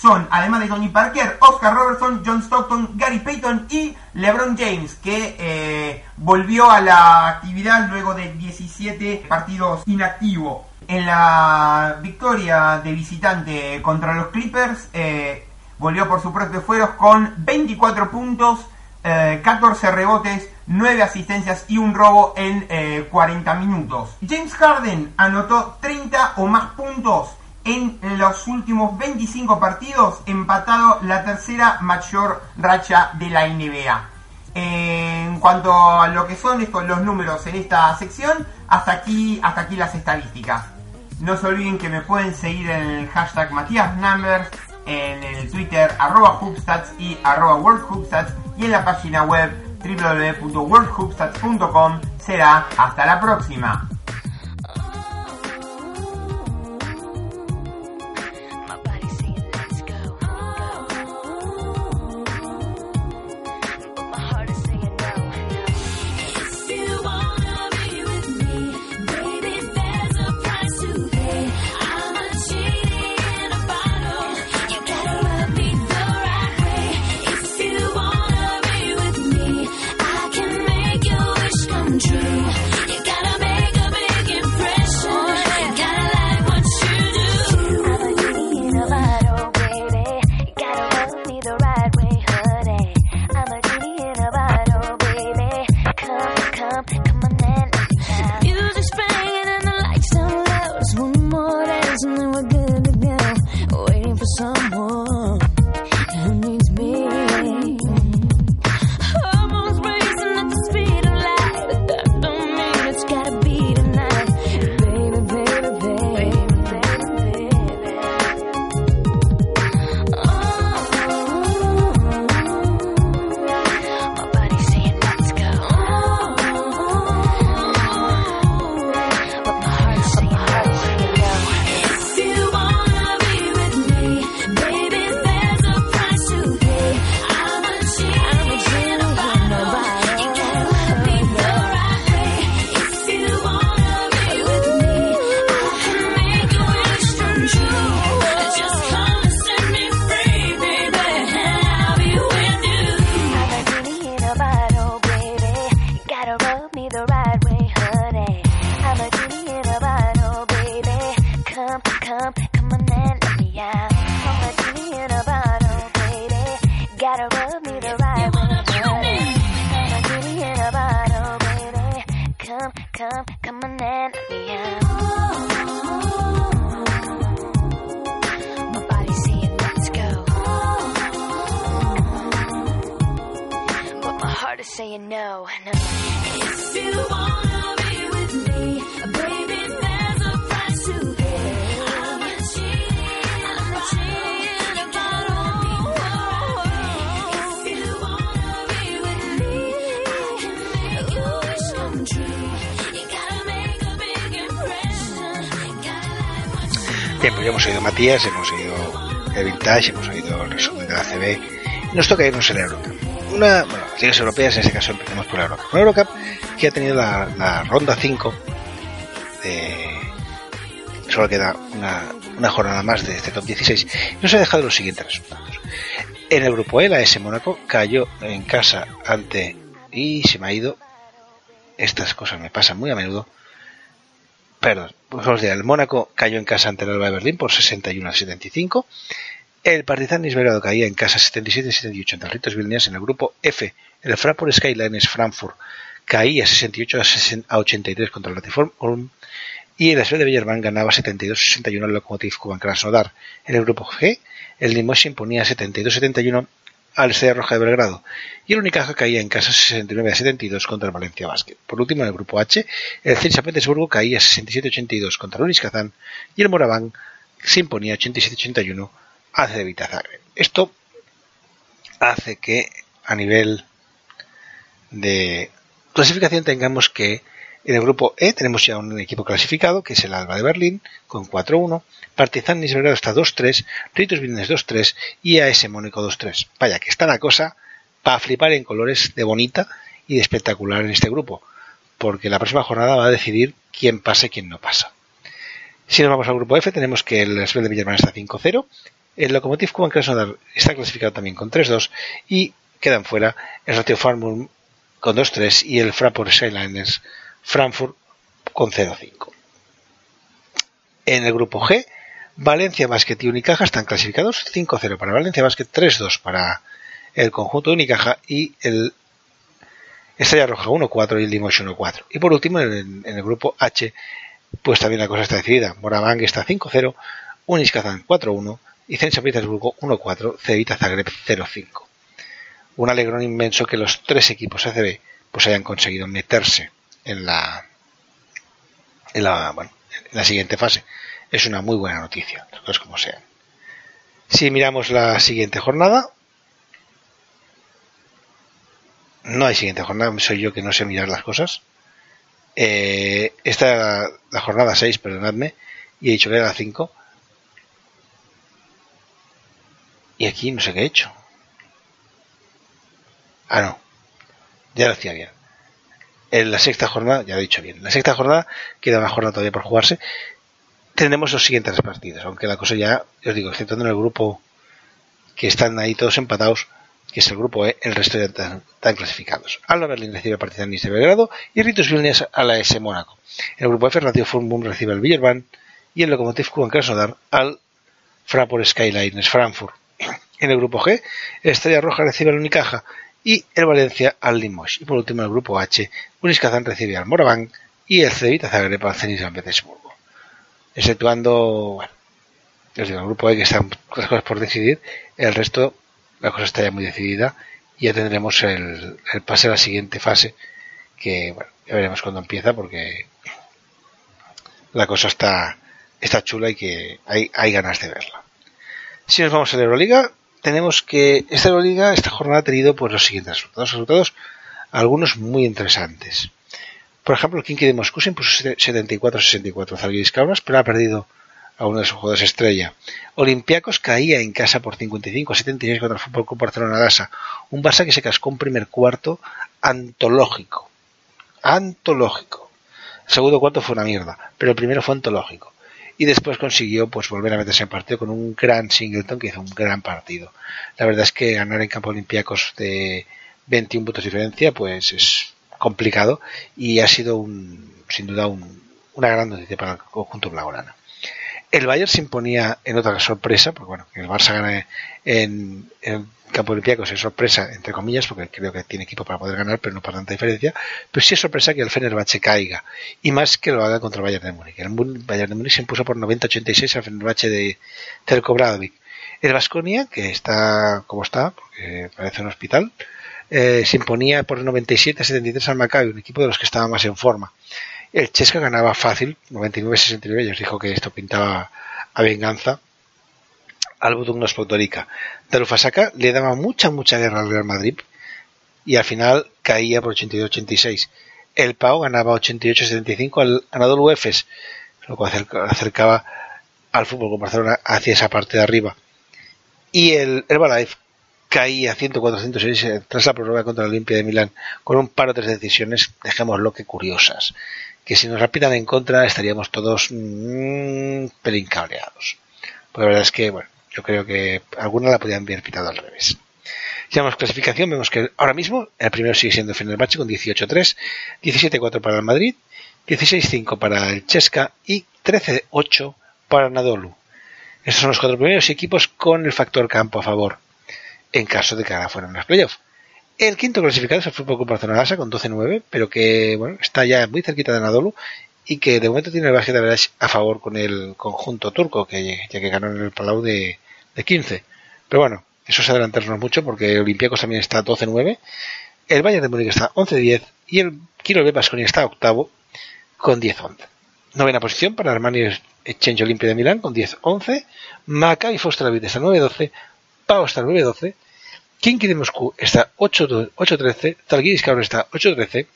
son, además de Tony Parker, Oscar Robertson, John Stockton, Gary Payton y LeBron James, que eh, volvió a la actividad luego de 17 partidos inactivo. En la victoria de visitante contra los Clippers, eh, volvió por su propio fueros con 24 puntos, 14 eh, rebotes, 9 asistencias y un robo en 40 minutos. James Harden anotó 30 o más puntos en los últimos 25 partidos, empatado la tercera mayor racha de la NBA. En cuanto a lo que son estos, los números en esta sección, hasta aquí, hasta aquí las estadísticas. No se olviden que me pueden seguir en el hashtag Matías Numbers, en el Twitter arroba Hoopstats y arroba WorldHoopstats y en la página web www.worldhoopstats.com. Será hasta la próxima. Hemos oído el Vintage, hemos oído el resumen de la CB. Nos toca irnos a la Eurocup. Una, bueno, ligas europeas, en este caso empezamos por la Eurocup. La Eurocup que ha tenido la, ronda 5 Solo queda una, una, jornada más de este top 16. Nos ha dejado los siguientes resultados. En el grupo E, la S Mónaco cayó en casa ante. Y se me ha ido. Estas cosas me pasan muy a menudo perdón, el Mónaco cayó en casa ante el Alba de Berlín por 61 a 75. El Partizan Belgrado caía en casa 77-78 ante el Ritos Vilnius en el grupo F. El Frankfurt Skylines Frankfurt caía 68 a 83 contra el Latiform y el SV de Bellerman ganaba 72-61 al Lokomotiv Kuban Krasnodar. En el grupo G, el Limoges imponía 72-71 al Estrella Roja de Belgrado y el Unicaja caía en casa 69 72 contra el Valencia Basket. Por último, en el grupo H, el San Petersburgo caía 67-82 contra el Unis Kazán y el Moraván se imponía 87-81 hace de Zagreb. Esto hace que a nivel de clasificación tengamos que en el grupo E tenemos ya un equipo clasificado, que es el Alba de Berlín, con 4-1, Partizan Nisbelgrado está 2-3, Ritos Vilnes 2-3 y AS Mónico 2-3. Vaya, que está la cosa para flipar en colores de bonita y de espectacular en este grupo, porque la próxima jornada va a decidir quién pasa y quién no pasa. Si nos vamos al grupo F, tenemos que el Esbel de Villarman está 5-0, el Lokomotiv Kuban Krasnodar está clasificado también con 3-2 y quedan fuera el Ratio Farmum con 2-3 y el Fraport Skyliners Frankfurt con 0-5. En el grupo G, Valencia Basket y Unicaja están clasificados 5-0 para Valencia Basket, 3-2 para el conjunto de Unicaja y el Estrella Roja 1-4 y el Limoges 1-4. Y por último, en, el grupo H, pues también la cosa está decidida. Moravang está 5-0, Kazan 4-1 y Zenit Petersburgo 1-4, Cevita Zagreb 0-5. Un alegrón inmenso que los tres equipos ACB pues hayan conseguido meterse en la en la, bueno, en la siguiente fase. Es una muy buena noticia, cosas como sean. Si miramos la siguiente jornada, no hay siguiente jornada, soy yo que no sé mirar las cosas. Eh, esta la jornada 6, perdonadme, y he dicho que era la 5. Y aquí no sé qué he hecho. Ah, no. Ya lo hacía bien. En la sexta jornada, ya lo he dicho bien, en la sexta jornada queda una jornada todavía por jugarse. Tendremos los siguientes partidos, aunque la cosa ya, os digo, exceptuando en el grupo que están ahí todos empatados, que es el grupo E, el resto ya están, clasificados. Alba Berlín recibe al Partizan de Belgrado y Ritus Vilnius a la S Mónaco. En el grupo F, Radio Boom recibe al Villerban y el Lokomotiv Kuban Krasnodar al Fraport Skylines Frankfurt. En el grupo G, Estrella Roja recibe al Unicaja y el Valencia al Limoges. Y por último, el grupo H, Unis Kazan recibe al Moraván y el Cevita Zagreb al Zenit San Petersburgo. Exceptuando, bueno, el grupo E que están las cosas por decidir, el resto la cosa está ya muy decidida y ya tendremos el, pase a la siguiente fase que bueno, ya veremos cuando empieza porque la cosa está, está chula y que hay, hay ganas de verla. Si nos vamos a la Euroliga, tenemos que esta Euroliga, esta jornada ha tenido pues los siguientes resultados, resultados algunos muy interesantes. Por ejemplo, el Kinky de Moscú se impuso 74-64 Zalgiris Kaunas, pero ha perdido a uno de sus jugadores estrella. Olympiacos caía en casa por 55-76 contra el Fútbol Club Barcelona Gasa. Un Barça que se cascó un primer cuarto antológico. Antológico. El segundo cuarto fue una mierda, pero el primero fue antológico y después consiguió pues volver a meterse en partido con un gran Singleton que hizo un gran partido. La verdad es que ganar en campo olimpiacos de 21 puntos de diferencia pues es complicado y ha sido un, sin duda una gran noticia para el conjunto blaugrana. El Bayern se imponía en otra sorpresa, porque bueno, el Barça gane en, en campo olimpiacos es sorpresa, entre comillas, porque creo que tiene equipo para poder ganar, pero no para tanta diferencia. Pero sí es sorpresa que el Fenerbahce caiga, y más que lo haga contra el Bayern de Múnich. El Bayern de Múnich se impuso por 90-86 al Fenerbahce de Telko Bradovic. El Vasconia, que está como está, porque parece un hospital, eh, se imponía por 97-73 al Maccabi, un equipo de los que estaba más en forma. El Chesca ganaba fácil, 99-69, ellos dijo que esto pintaba a venganza al Budugnos Puerto Darufasaka le daba mucha, mucha guerra al Real Madrid y al final caía por 82-86. El Pau ganaba 88-75 al Anadolu Efes, lo cual acercaba al fútbol con Barcelona hacia esa parte de arriba. Y el Herbalife caía 104-106 tras la prórroga contra la Olimpia de Milán con un par de tres decisiones, dejémoslo que curiosas, que si nos rápidan en contra estaríamos todos mmm, pelincableados. Pues la verdad es que, bueno, yo creo que alguna la podían haber pitado al revés. Si damos clasificación, vemos que ahora mismo el primero sigue siendo Fenerbahce con 18-3, 17-4 para el Madrid 16-5 para el Chesca y 13-8 para Nadolu. Estos son los cuatro primeros equipos con el factor campo a favor, en caso de que ahora fueran las playoffs. El quinto clasificado es el Fútbol Club Barcelona con 12-9, pero que bueno, está ya muy cerquita de Nadolu y que de momento tiene el básquet de a favor con el conjunto turco, que ya que ganó en el Palau de, 15. Pero bueno, eso es adelantarnos mucho porque Olympiacos también está 12-9, el Bayern de Múnich está 11-10 y el Kilo de Basconia está octavo con 10-11. Novena posición para Armani Exchange Olimpia de Milán con 10-11, Maccabi Foster está 9-12, Pau está 9-12, Kinky de Moscú está 8-13, Talguiris está 8-13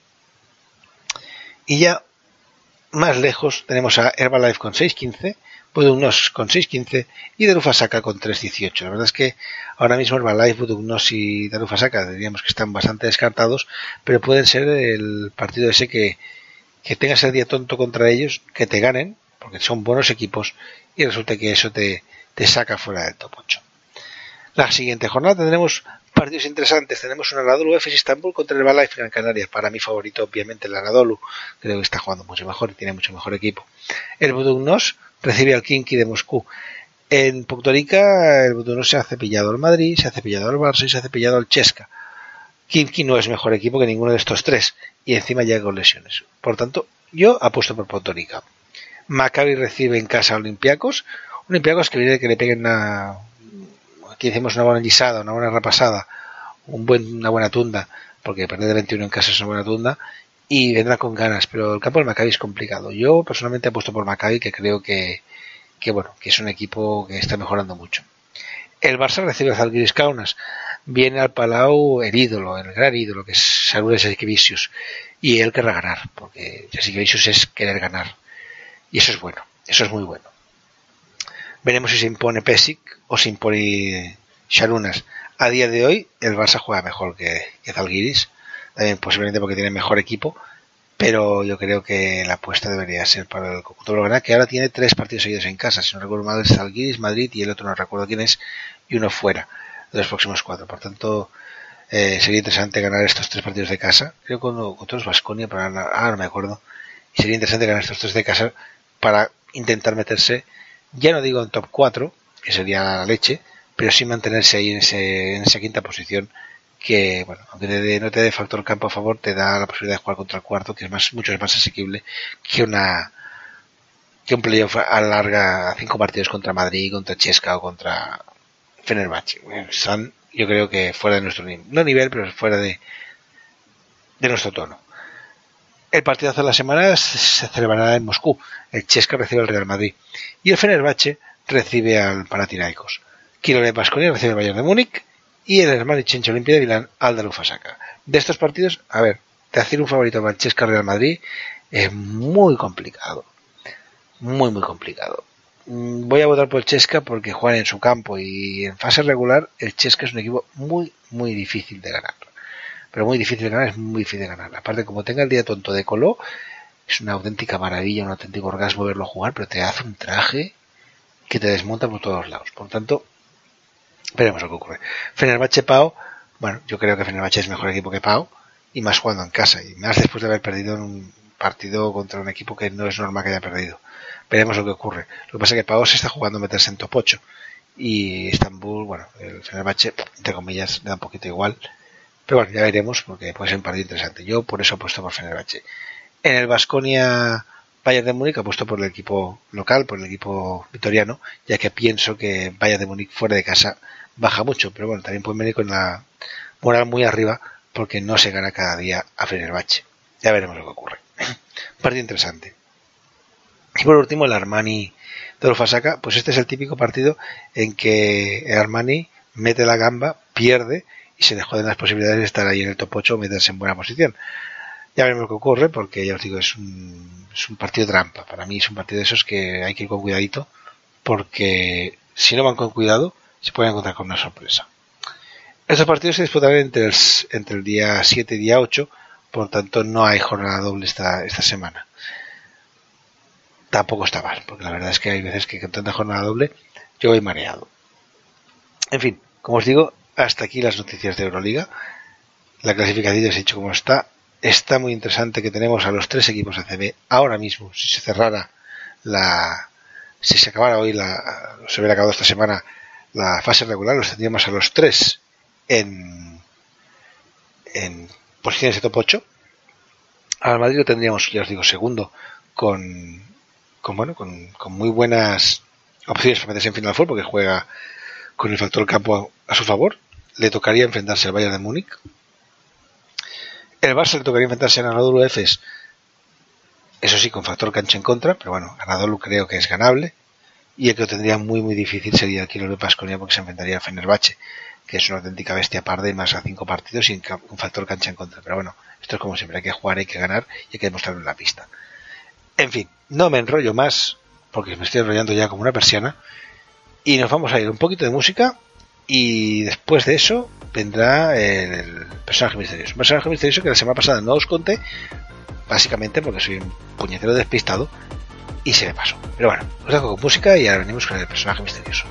y ya más lejos tenemos a Herbalife con 6-15, Budugnos con 6-15 y Darufasaka con 3-18. La verdad es que ahora mismo Herbalife, Budugnos y Darufasaka diríamos que están bastante descartados, pero pueden ser el partido ese que, que tengas el día tonto contra ellos, que te ganen, porque son buenos equipos y resulta que eso te, te saca fuera del top 8. La siguiente jornada tendremos partidos interesantes. Tenemos un Anadolu FS Istanbul contra el Herbalife en Canarias. Para mi favorito, obviamente, el Anadolu. Creo que está jugando mucho mejor y tiene mucho mejor equipo. El Budugnos recibe al Kinky de Moscú. En Puerto Rica, el Budugnos se ha cepillado al Madrid, se ha cepillado al Barça y se ha cepillado al Chesca. Kinky no es mejor equipo que ninguno de estos tres y encima llega con lesiones. Por tanto, yo apuesto por Puerto Rica. Maccabi recibe en casa a Olympiacos. Olympiacos que viene que le peguen una, aquí hicimos una buena lisada, una buena repasada, un buen, una buena tunda, porque perder de 21 en casa es una buena tunda, y vendrá con ganas, pero el campo del Maccabi es complicado. Yo personalmente he puesto por Maccabi, que creo que, que bueno, que es un equipo que está mejorando mucho. El Barça recibe a Zalgiris Kaunas. Viene al Palau el ídolo, el gran ídolo, que es Saludes Jasikevičius. Y él querrá ganar, porque Jasikevičius es querer ganar. Y eso es bueno, eso es muy bueno. Veremos si se impone Pesic o se impone Sharunas. A día de hoy, el Barça juega mejor que, que Zalgiris, también posiblemente porque tiene mejor equipo, pero yo creo que la apuesta debería ser para el conjunto blaugrana, que ahora tiene tres partidos seguidos en casa. Si no recuerdo mal, es Zalgiris, Madrid y el otro no recuerdo quién es, y uno fuera de los próximos cuatro. Por tanto, eh, sería interesante ganar estos tres partidos de casa. Creo que contra los Vasconia, para ah, no me acuerdo. Y sería interesante ganar estos tres de casa para intentar meterse ya no digo en top 4, que sería la leche, pero sí mantenerse ahí en, ese, en esa quinta posición que, bueno, aunque no te dé factor campo a favor, te da la posibilidad de jugar contra el cuarto, que es más, mucho más asequible que una que un playoff a larga, cinco partidos contra Madrid, contra Chesca o contra Fenerbahce. Están, yo creo que fuera de nuestro nivel, no nivel, pero fuera de, de nuestro tono. El partidazo de la semana se celebrará en Moscú. El Chesca recibe al Real Madrid. Y el Fenerbahce recibe al Panathinaikos. Kilo de Basconia recibe al Bayern de Múnich. Y el hermano Chencho Olimpia de Milán al de. De estos partidos, a ver, te hacer un favorito el Chesca Real Madrid es muy complicado. Muy, muy complicado. Mm, voy a votar por el Chesca porque juega en su campo y en fase regular el Chesca es un equipo muy, muy difícil de ganar pero muy difícil de ganar, es muy difícil de ganar. Aparte, como tenga el día tonto de Colo, es una auténtica maravilla, un auténtico orgasmo verlo jugar, pero te hace un traje que te desmonta por todos lados. Por tanto, veremos lo que ocurre. Fenerbahce Pau, bueno, yo creo que Fenerbahce es mejor equipo que Pau, y más jugando en casa, y más después de haber perdido en un partido contra un equipo que no es normal que haya perdido. Veremos lo que ocurre. Lo que pasa es que Pau se está jugando a meterse en top 8, y Estambul, bueno, el Fenerbahce, entre comillas, le da un poquito igual, pero bueno, ya veremos porque puede ser un partido interesante. Yo por eso apuesto por Fenerbahce. En el Vasconia Bayern de Múnich apuesto por el equipo local, por el equipo vitoriano, ya que pienso que Bayern de Múnich fuera de casa baja mucho, pero bueno, también puede venir con la moral muy arriba porque no se gana cada día a Fenerbahce. Ya veremos lo que ocurre. partido interesante. Y por último, el Armani de Lufasaka, pues este es el típico partido en que el Armani mete la gamba, pierde y se dejó de las posibilidades de estar ahí en el top 8 o meterse en buena posición. Ya veremos qué ocurre, porque ya os digo, es un, es un partido trampa. Para mí es un partido de esos que hay que ir con cuidadito, porque si no van con cuidado, se pueden encontrar con una sorpresa. Estos partidos se disputarán entre el, entre el día 7 y día 8, por tanto no hay jornada doble esta, esta semana. Tampoco está mal, porque la verdad es que hay veces que con tanta jornada doble yo voy mareado. En fin, como os digo, hasta aquí las noticias de Euroliga. La clasificación ha hecho como está. está muy interesante que tenemos a los tres equipos ACB ahora mismo, si se cerrara la, si se acabara hoy la, se hubiera acabado esta semana la fase regular, los tendríamos a los tres en, en posiciones de top 8. Al Madrid lo tendríamos, ya os digo, segundo, con, con bueno, con, con muy buenas opciones para meterse en Final Four, porque juega con el factor campo a su favor. Le tocaría enfrentarse al Bayern de Múnich. El Barça le tocaría enfrentarse a Anadolu Efes. Eso sí, con factor cancha en contra, pero bueno, Anadolu creo que es ganable. Y el que lo tendría muy muy difícil sería el Kilo de Pasconia porque se enfrentaría a Fenerbahce, que es una auténtica bestia parda y más a cinco partidos sin un factor cancha en contra. Pero bueno, esto es como siempre, hay que jugar, hay que ganar y hay que demostrarlo en la pista. En fin, no me enrollo más porque me estoy enrollando ya como una persiana y nos vamos a ir un poquito de música y después de eso vendrá el personaje misterioso. Un personaje misterioso que la semana pasada no os conté, básicamente porque soy un puñetero despistado y se me pasó. Pero bueno, os dejo con música y ahora venimos con el personaje misterioso.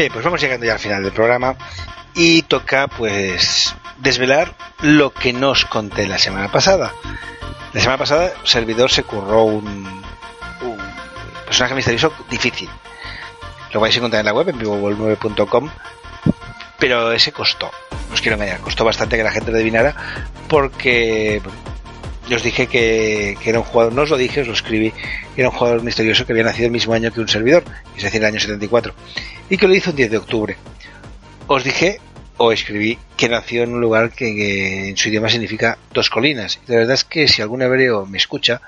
Bien, pues vamos llegando ya al final del programa y toca pues desvelar lo que nos conté la semana pasada. La semana pasada servidor se curró un, un personaje misterioso difícil. Lo vais a encontrar en la web en vivovol9.com pero ese costó, no os quiero engañar, costó bastante que la gente lo adivinara porque bueno, os dije que, que, era un jugador, no os lo dije, os lo escribí, era un jugador misterioso que había nacido el mismo año que un servidor, es decir, el año 74, y que lo hizo el 10 de octubre. Os dije, o escribí, que nació en un lugar que, en su idioma significa dos colinas. La verdad es que si algún hebreo me escucha,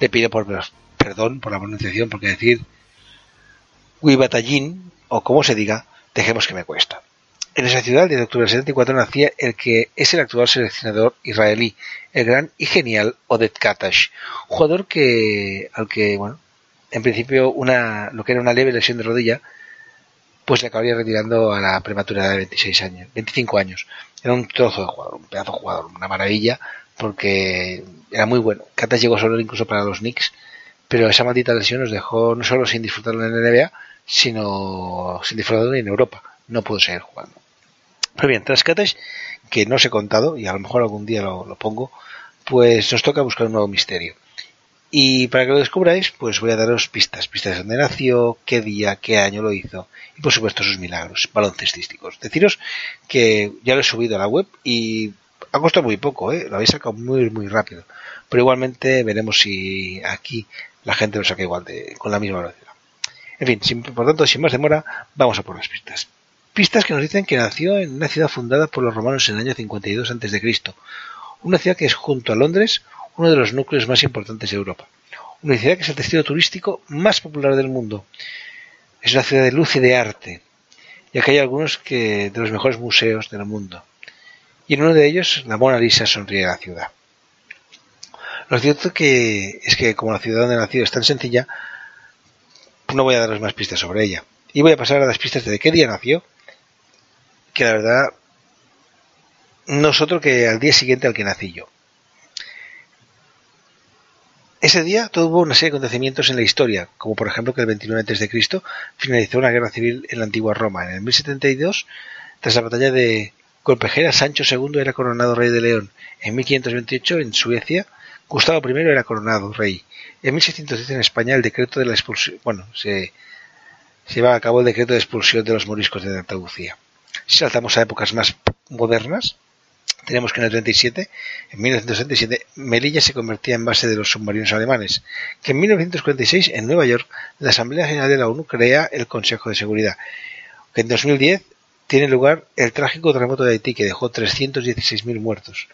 le pido por, perdón por la pronunciación, porque decir Huibatallín, o como se diga, dejemos que me cuesta. En esa ciudad, el de octubre del 74, nacía el que es el actual seleccionador israelí, el gran y genial Oded Katash, jugador que, al que, bueno, en principio una, lo que era una leve lesión de rodilla, pues le acabaría retirando a la prematura de 26 años, 25 años. Era un trozo de jugador, un pedazo de jugador, una maravilla, porque era muy bueno. Katash llegó solo incluso para los Knicks, pero esa maldita lesión nos dejó no solo sin disfrutarlo en la NBA, sino sin disfrutarlo en Europa. No pudo seguir jugando. Pero bien, tras que no os he contado, y a lo mejor algún día lo, pongo, pues nos toca buscar un nuevo misterio. Y para que lo descubráis, pues voy a daros pistas, pistas de dónde nació, qué día, qué año lo hizo, y por supuesto sus milagros baloncestísticos. Deciros que ya lo he subido a la web y ha costado muy poco, ¿eh? lo habéis sacado muy, muy rápido. Pero igualmente veremos si aquí la gente lo saca igual, de, con la misma velocidad. En fin, por tanto, sin más demora, vamos a por las pistas. Pistas que nos dicen que nació en una ciudad fundada por los romanos en el año 52 a.C., una ciudad que es junto a Londres uno de los núcleos más importantes de Europa, una ciudad que es el destino turístico más popular del mundo. Es una ciudad de luz y de arte, ya que hay algunos que, de los mejores museos del mundo. Y en uno de ellos, la Mona Lisa sonríe a la ciudad. Lo cierto que es que como la ciudad donde nació es tan sencilla, no voy a daros más pistas sobre ella. Y voy a pasar a las pistas de qué día nació que la verdad no es otro que al día siguiente al que nací yo. Ese día tuvo una serie de acontecimientos en la historia, como por ejemplo que el 29 a.C. finalizó una guerra civil en la antigua Roma. En el 1072, tras la batalla de Colpejera, Sancho II era coronado rey de León. En 1528, en Suecia, Gustavo I era coronado rey. En 1610, en España, el decreto de la expulsión, bueno, se, se a cabo el decreto de expulsión de los moriscos de Andalucía. Si saltamos a épocas más modernas, tenemos que en el 37, en 1937, Melilla se convertía en base de los submarinos alemanes, que en 1946, en Nueva York, la Asamblea General de la ONU crea el Consejo de Seguridad, que en 2010 tiene lugar el trágico terremoto de Haití, que dejó 316.000 muertos.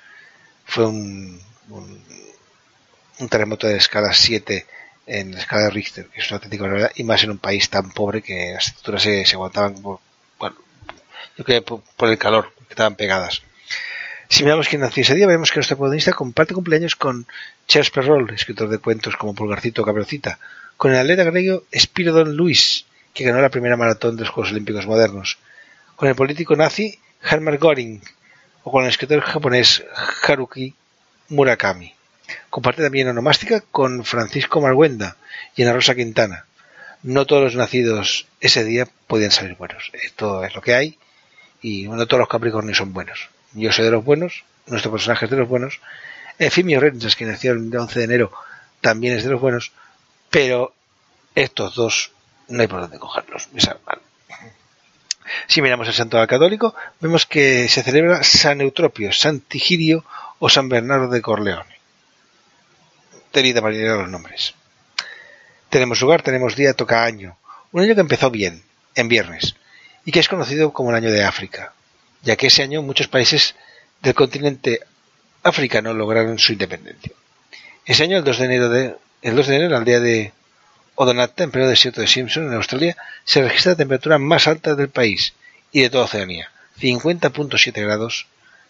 Fue un, un, terremoto de escala 7 en la escala de Richter, que es una auténtica verdad, y más en un país tan pobre que las estructuras se, se aguantaban por, yo por, el calor, que estaban pegadas. Si miramos quién nació ese día, vemos que nuestro protagonista comparte cumpleaños con Charles Perrault, escritor de cuentos como Pulgarcito o Cabrocita, con el atleta griego Spiridon Luis, que ganó la primera maratón de los Juegos Olímpicos modernos, con el político nazi Hermann Göring, o con el escritor japonés Haruki Murakami. Comparte también onomástica con Francisco Marguenda y Ana Rosa Quintana. No todos los nacidos ese día podían salir buenos. Esto es lo que hay y no todos los Capricornios son buenos. Yo soy de los buenos, nuestro personaje es de los buenos, Efimio Rensas, que nació el 11 de enero, también es de los buenos, pero estos dos no hay por dónde cogerlos. Si miramos el santo católico, vemos que se celebra San Eutropio, San Tigirio o San Bernardo de Corleone. Tenida marinera los nombres. Tenemos lugar, tenemos día, toca año. Un año que empezó bien, en viernes y que es conocido como el Año de África, ya que ese año muchos países del continente africano lograron su independencia. Ese año, el 2 de enero, de, el 2 de enero, la de Odonatta, en periodo desierto de Simpson, en Australia, se registra la temperatura más alta del país y de toda Oceanía, 50.7 grados,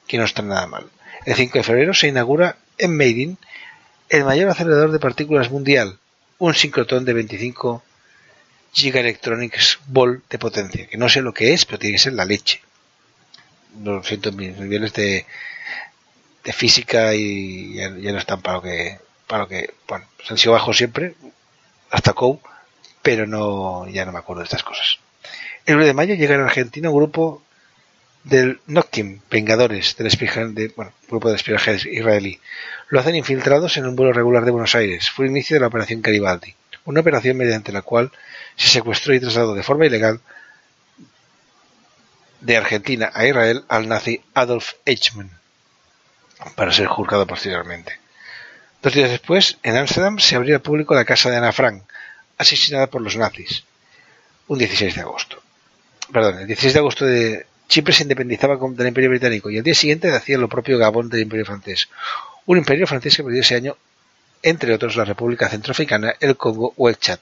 que no está nada mal. El 5 de febrero se inaugura en Maiden el mayor acelerador de partículas mundial, un sincrotón de 25 Giga Electronics Ball de potencia, que no sé lo que es, pero tiene que ser la leche. Lo siento, mis niveles de, de física y ya, no están para lo que, para lo que, bueno, se han sido bajos siempre, hasta COU, pero no, ya no me acuerdo de estas cosas. El 1 de mayo llega en Argentina un grupo del Noctim, Vengadores, del de, bueno, grupo de espionaje israelí. Lo hacen infiltrados en un vuelo regular de Buenos Aires. Fue el inicio de la Operación Garibaldi, una operación mediante la cual se secuestró y trasladó de forma ilegal de Argentina a Israel al nazi Adolf Eichmann para ser juzgado posteriormente. Dos días después, en Ámsterdam se abrió al público la casa de Ana Frank, asesinada por los nazis, un 16 de agosto. Perdón, el 16 de agosto de Chipre se independizaba del Imperio Británico y el día siguiente hacía lo propio Gabón del Imperio francés. Un imperio francés que perdió ese año entre otros la República Centroafricana, el Congo o el Chad,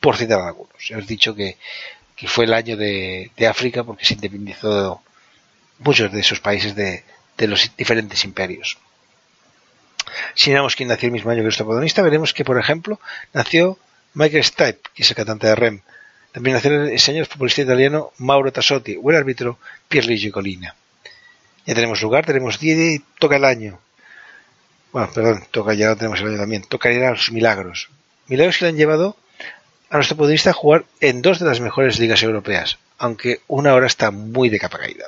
por citar algunos. Hemos dicho que, fue el año de, África porque se independizó muchos de esos países de, los diferentes imperios. Si miramos quién nació el mismo año que nuestro protagonista, veremos que, por ejemplo, nació Michael Stipe, que es el cantante de REM. También nació ese año el futbolista italiano Mauro Tassotti o el árbitro Pierluigi Colina. Ya tenemos lugar, tenemos día y toca el año. Bueno, perdón, toca ya tenemos el año también. Tocaría los milagros. Milagros que le han llevado a nuestro punto de vista a jugar en dos de las mejores ligas europeas, aunque una ahora está muy de capa caída.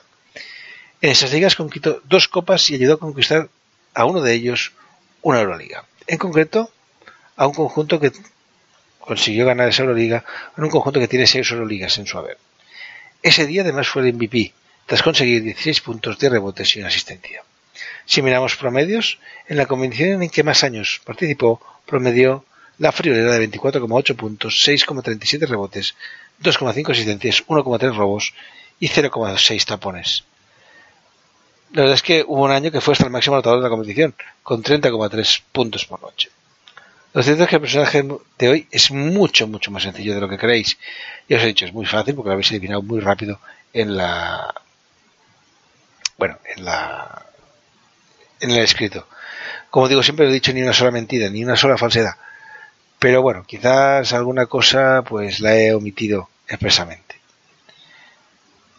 En esas ligas conquistó dos copas y ayudó a conquistar a uno de ellos una Euroliga. En concreto, a un conjunto que consiguió ganar esa Euroliga, en un conjunto que tiene seis Euroligas en su haber. Ese día además fue el MVP, tras conseguir 16 puntos de rebotes y una asistencia. Si miramos promedios, en la competición en que más años participó, promedió la friolera de 24,8 puntos, 6,37 rebotes, 2,5 asistencias, 1,3 robos y 0,6 tapones. La verdad es que hubo un año que fue hasta el máximo anotador de la competición, con 30,3 puntos por noche. Lo cierto es que el personaje de hoy es mucho, mucho más sencillo de lo que creéis. Ya os he dicho, es muy fácil porque lo habéis eliminado muy rápido en la. Bueno, en la en el escrito. Como digo, siempre he dicho ni una sola mentira, ni una sola falsedad. Pero bueno, quizás alguna cosa pues la he omitido expresamente.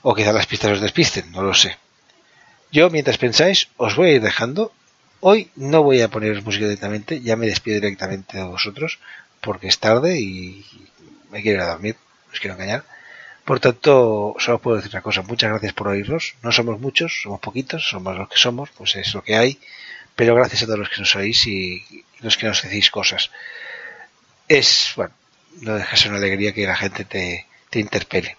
O quizás las pistas os despisten, no lo sé. Yo, mientras pensáis, os voy a ir dejando. Hoy no voy a poneros música directamente, ya me despido directamente de vosotros, porque es tarde y me quiero ir a dormir, no os quiero engañar. Por tanto, solo puedo decir una cosa, muchas gracias por oírnos. No somos muchos, somos poquitos, somos los que somos, pues es lo que hay. Pero gracias a todos los que nos oís y, los que nos decís cosas. Es, bueno, no deja ser una alegría que la gente te, te interpele.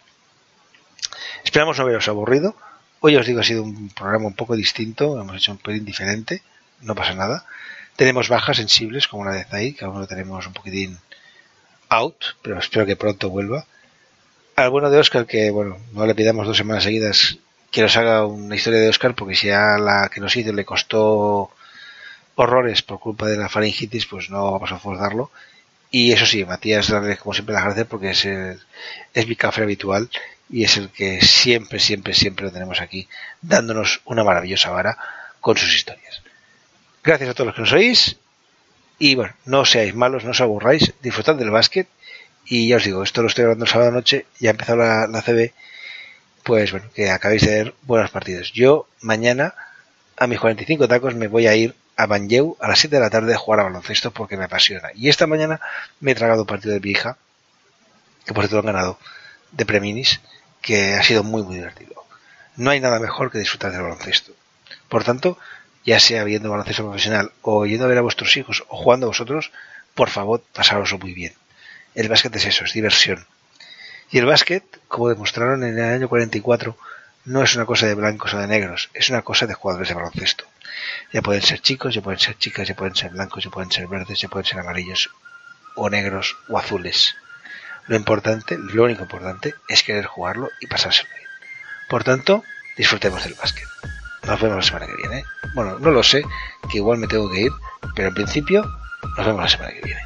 Esperamos no haberos aburrido. Hoy os digo, ha sido un programa un poco distinto, hemos hecho un pelín diferente, no pasa nada. Tenemos bajas sensibles, como la de Zay, que aún lo tenemos un poquitín out, pero espero que pronto vuelva al bueno de Oscar, que bueno, no le pidamos dos semanas seguidas que nos haga una historia de Oscar, porque si a la que nos hizo le costó horrores por culpa de la faringitis, pues no vamos a forzarlo. Y eso sí, Matías, como siempre las gracias porque es, es mi café habitual y es el que siempre, siempre, siempre lo tenemos aquí, dándonos una maravillosa vara con sus historias. Gracias a todos los que nos oís y bueno, no seáis malos, no os aburráis, disfrutad del básquet y ya os digo, esto lo estoy grabando el sábado noche, ya ha empezado la, la CB, pues bueno, que acabéis de ver buenos partidos. Yo mañana a mis 45 tacos me voy a ir a Banjeu a las 7 de la tarde a jugar a baloncesto porque me apasiona. Y esta mañana me he tragado un partido de mi hija, que por cierto han ganado, de Preminis, que ha sido muy muy divertido. No hay nada mejor que disfrutar del baloncesto. Por tanto, ya sea viendo baloncesto profesional o yendo a ver a vuestros hijos o jugando a vosotros, por favor, pasároslo muy bien. El básquet es eso, es diversión. Y el básquet, como demostraron en el año 44, no es una cosa de blancos o de negros, es una cosa de jugadores de baloncesto. Ya pueden ser chicos, ya pueden ser chicas, ya pueden ser blancos, ya pueden ser verdes, ya pueden ser amarillos o negros o azules. Lo importante, lo único importante, es querer jugarlo y pasárselo bien. Por tanto, disfrutemos del básquet. Nos vemos la semana que viene. Bueno, no lo sé, que igual me tengo que ir, pero en principio nos vemos la semana que viene.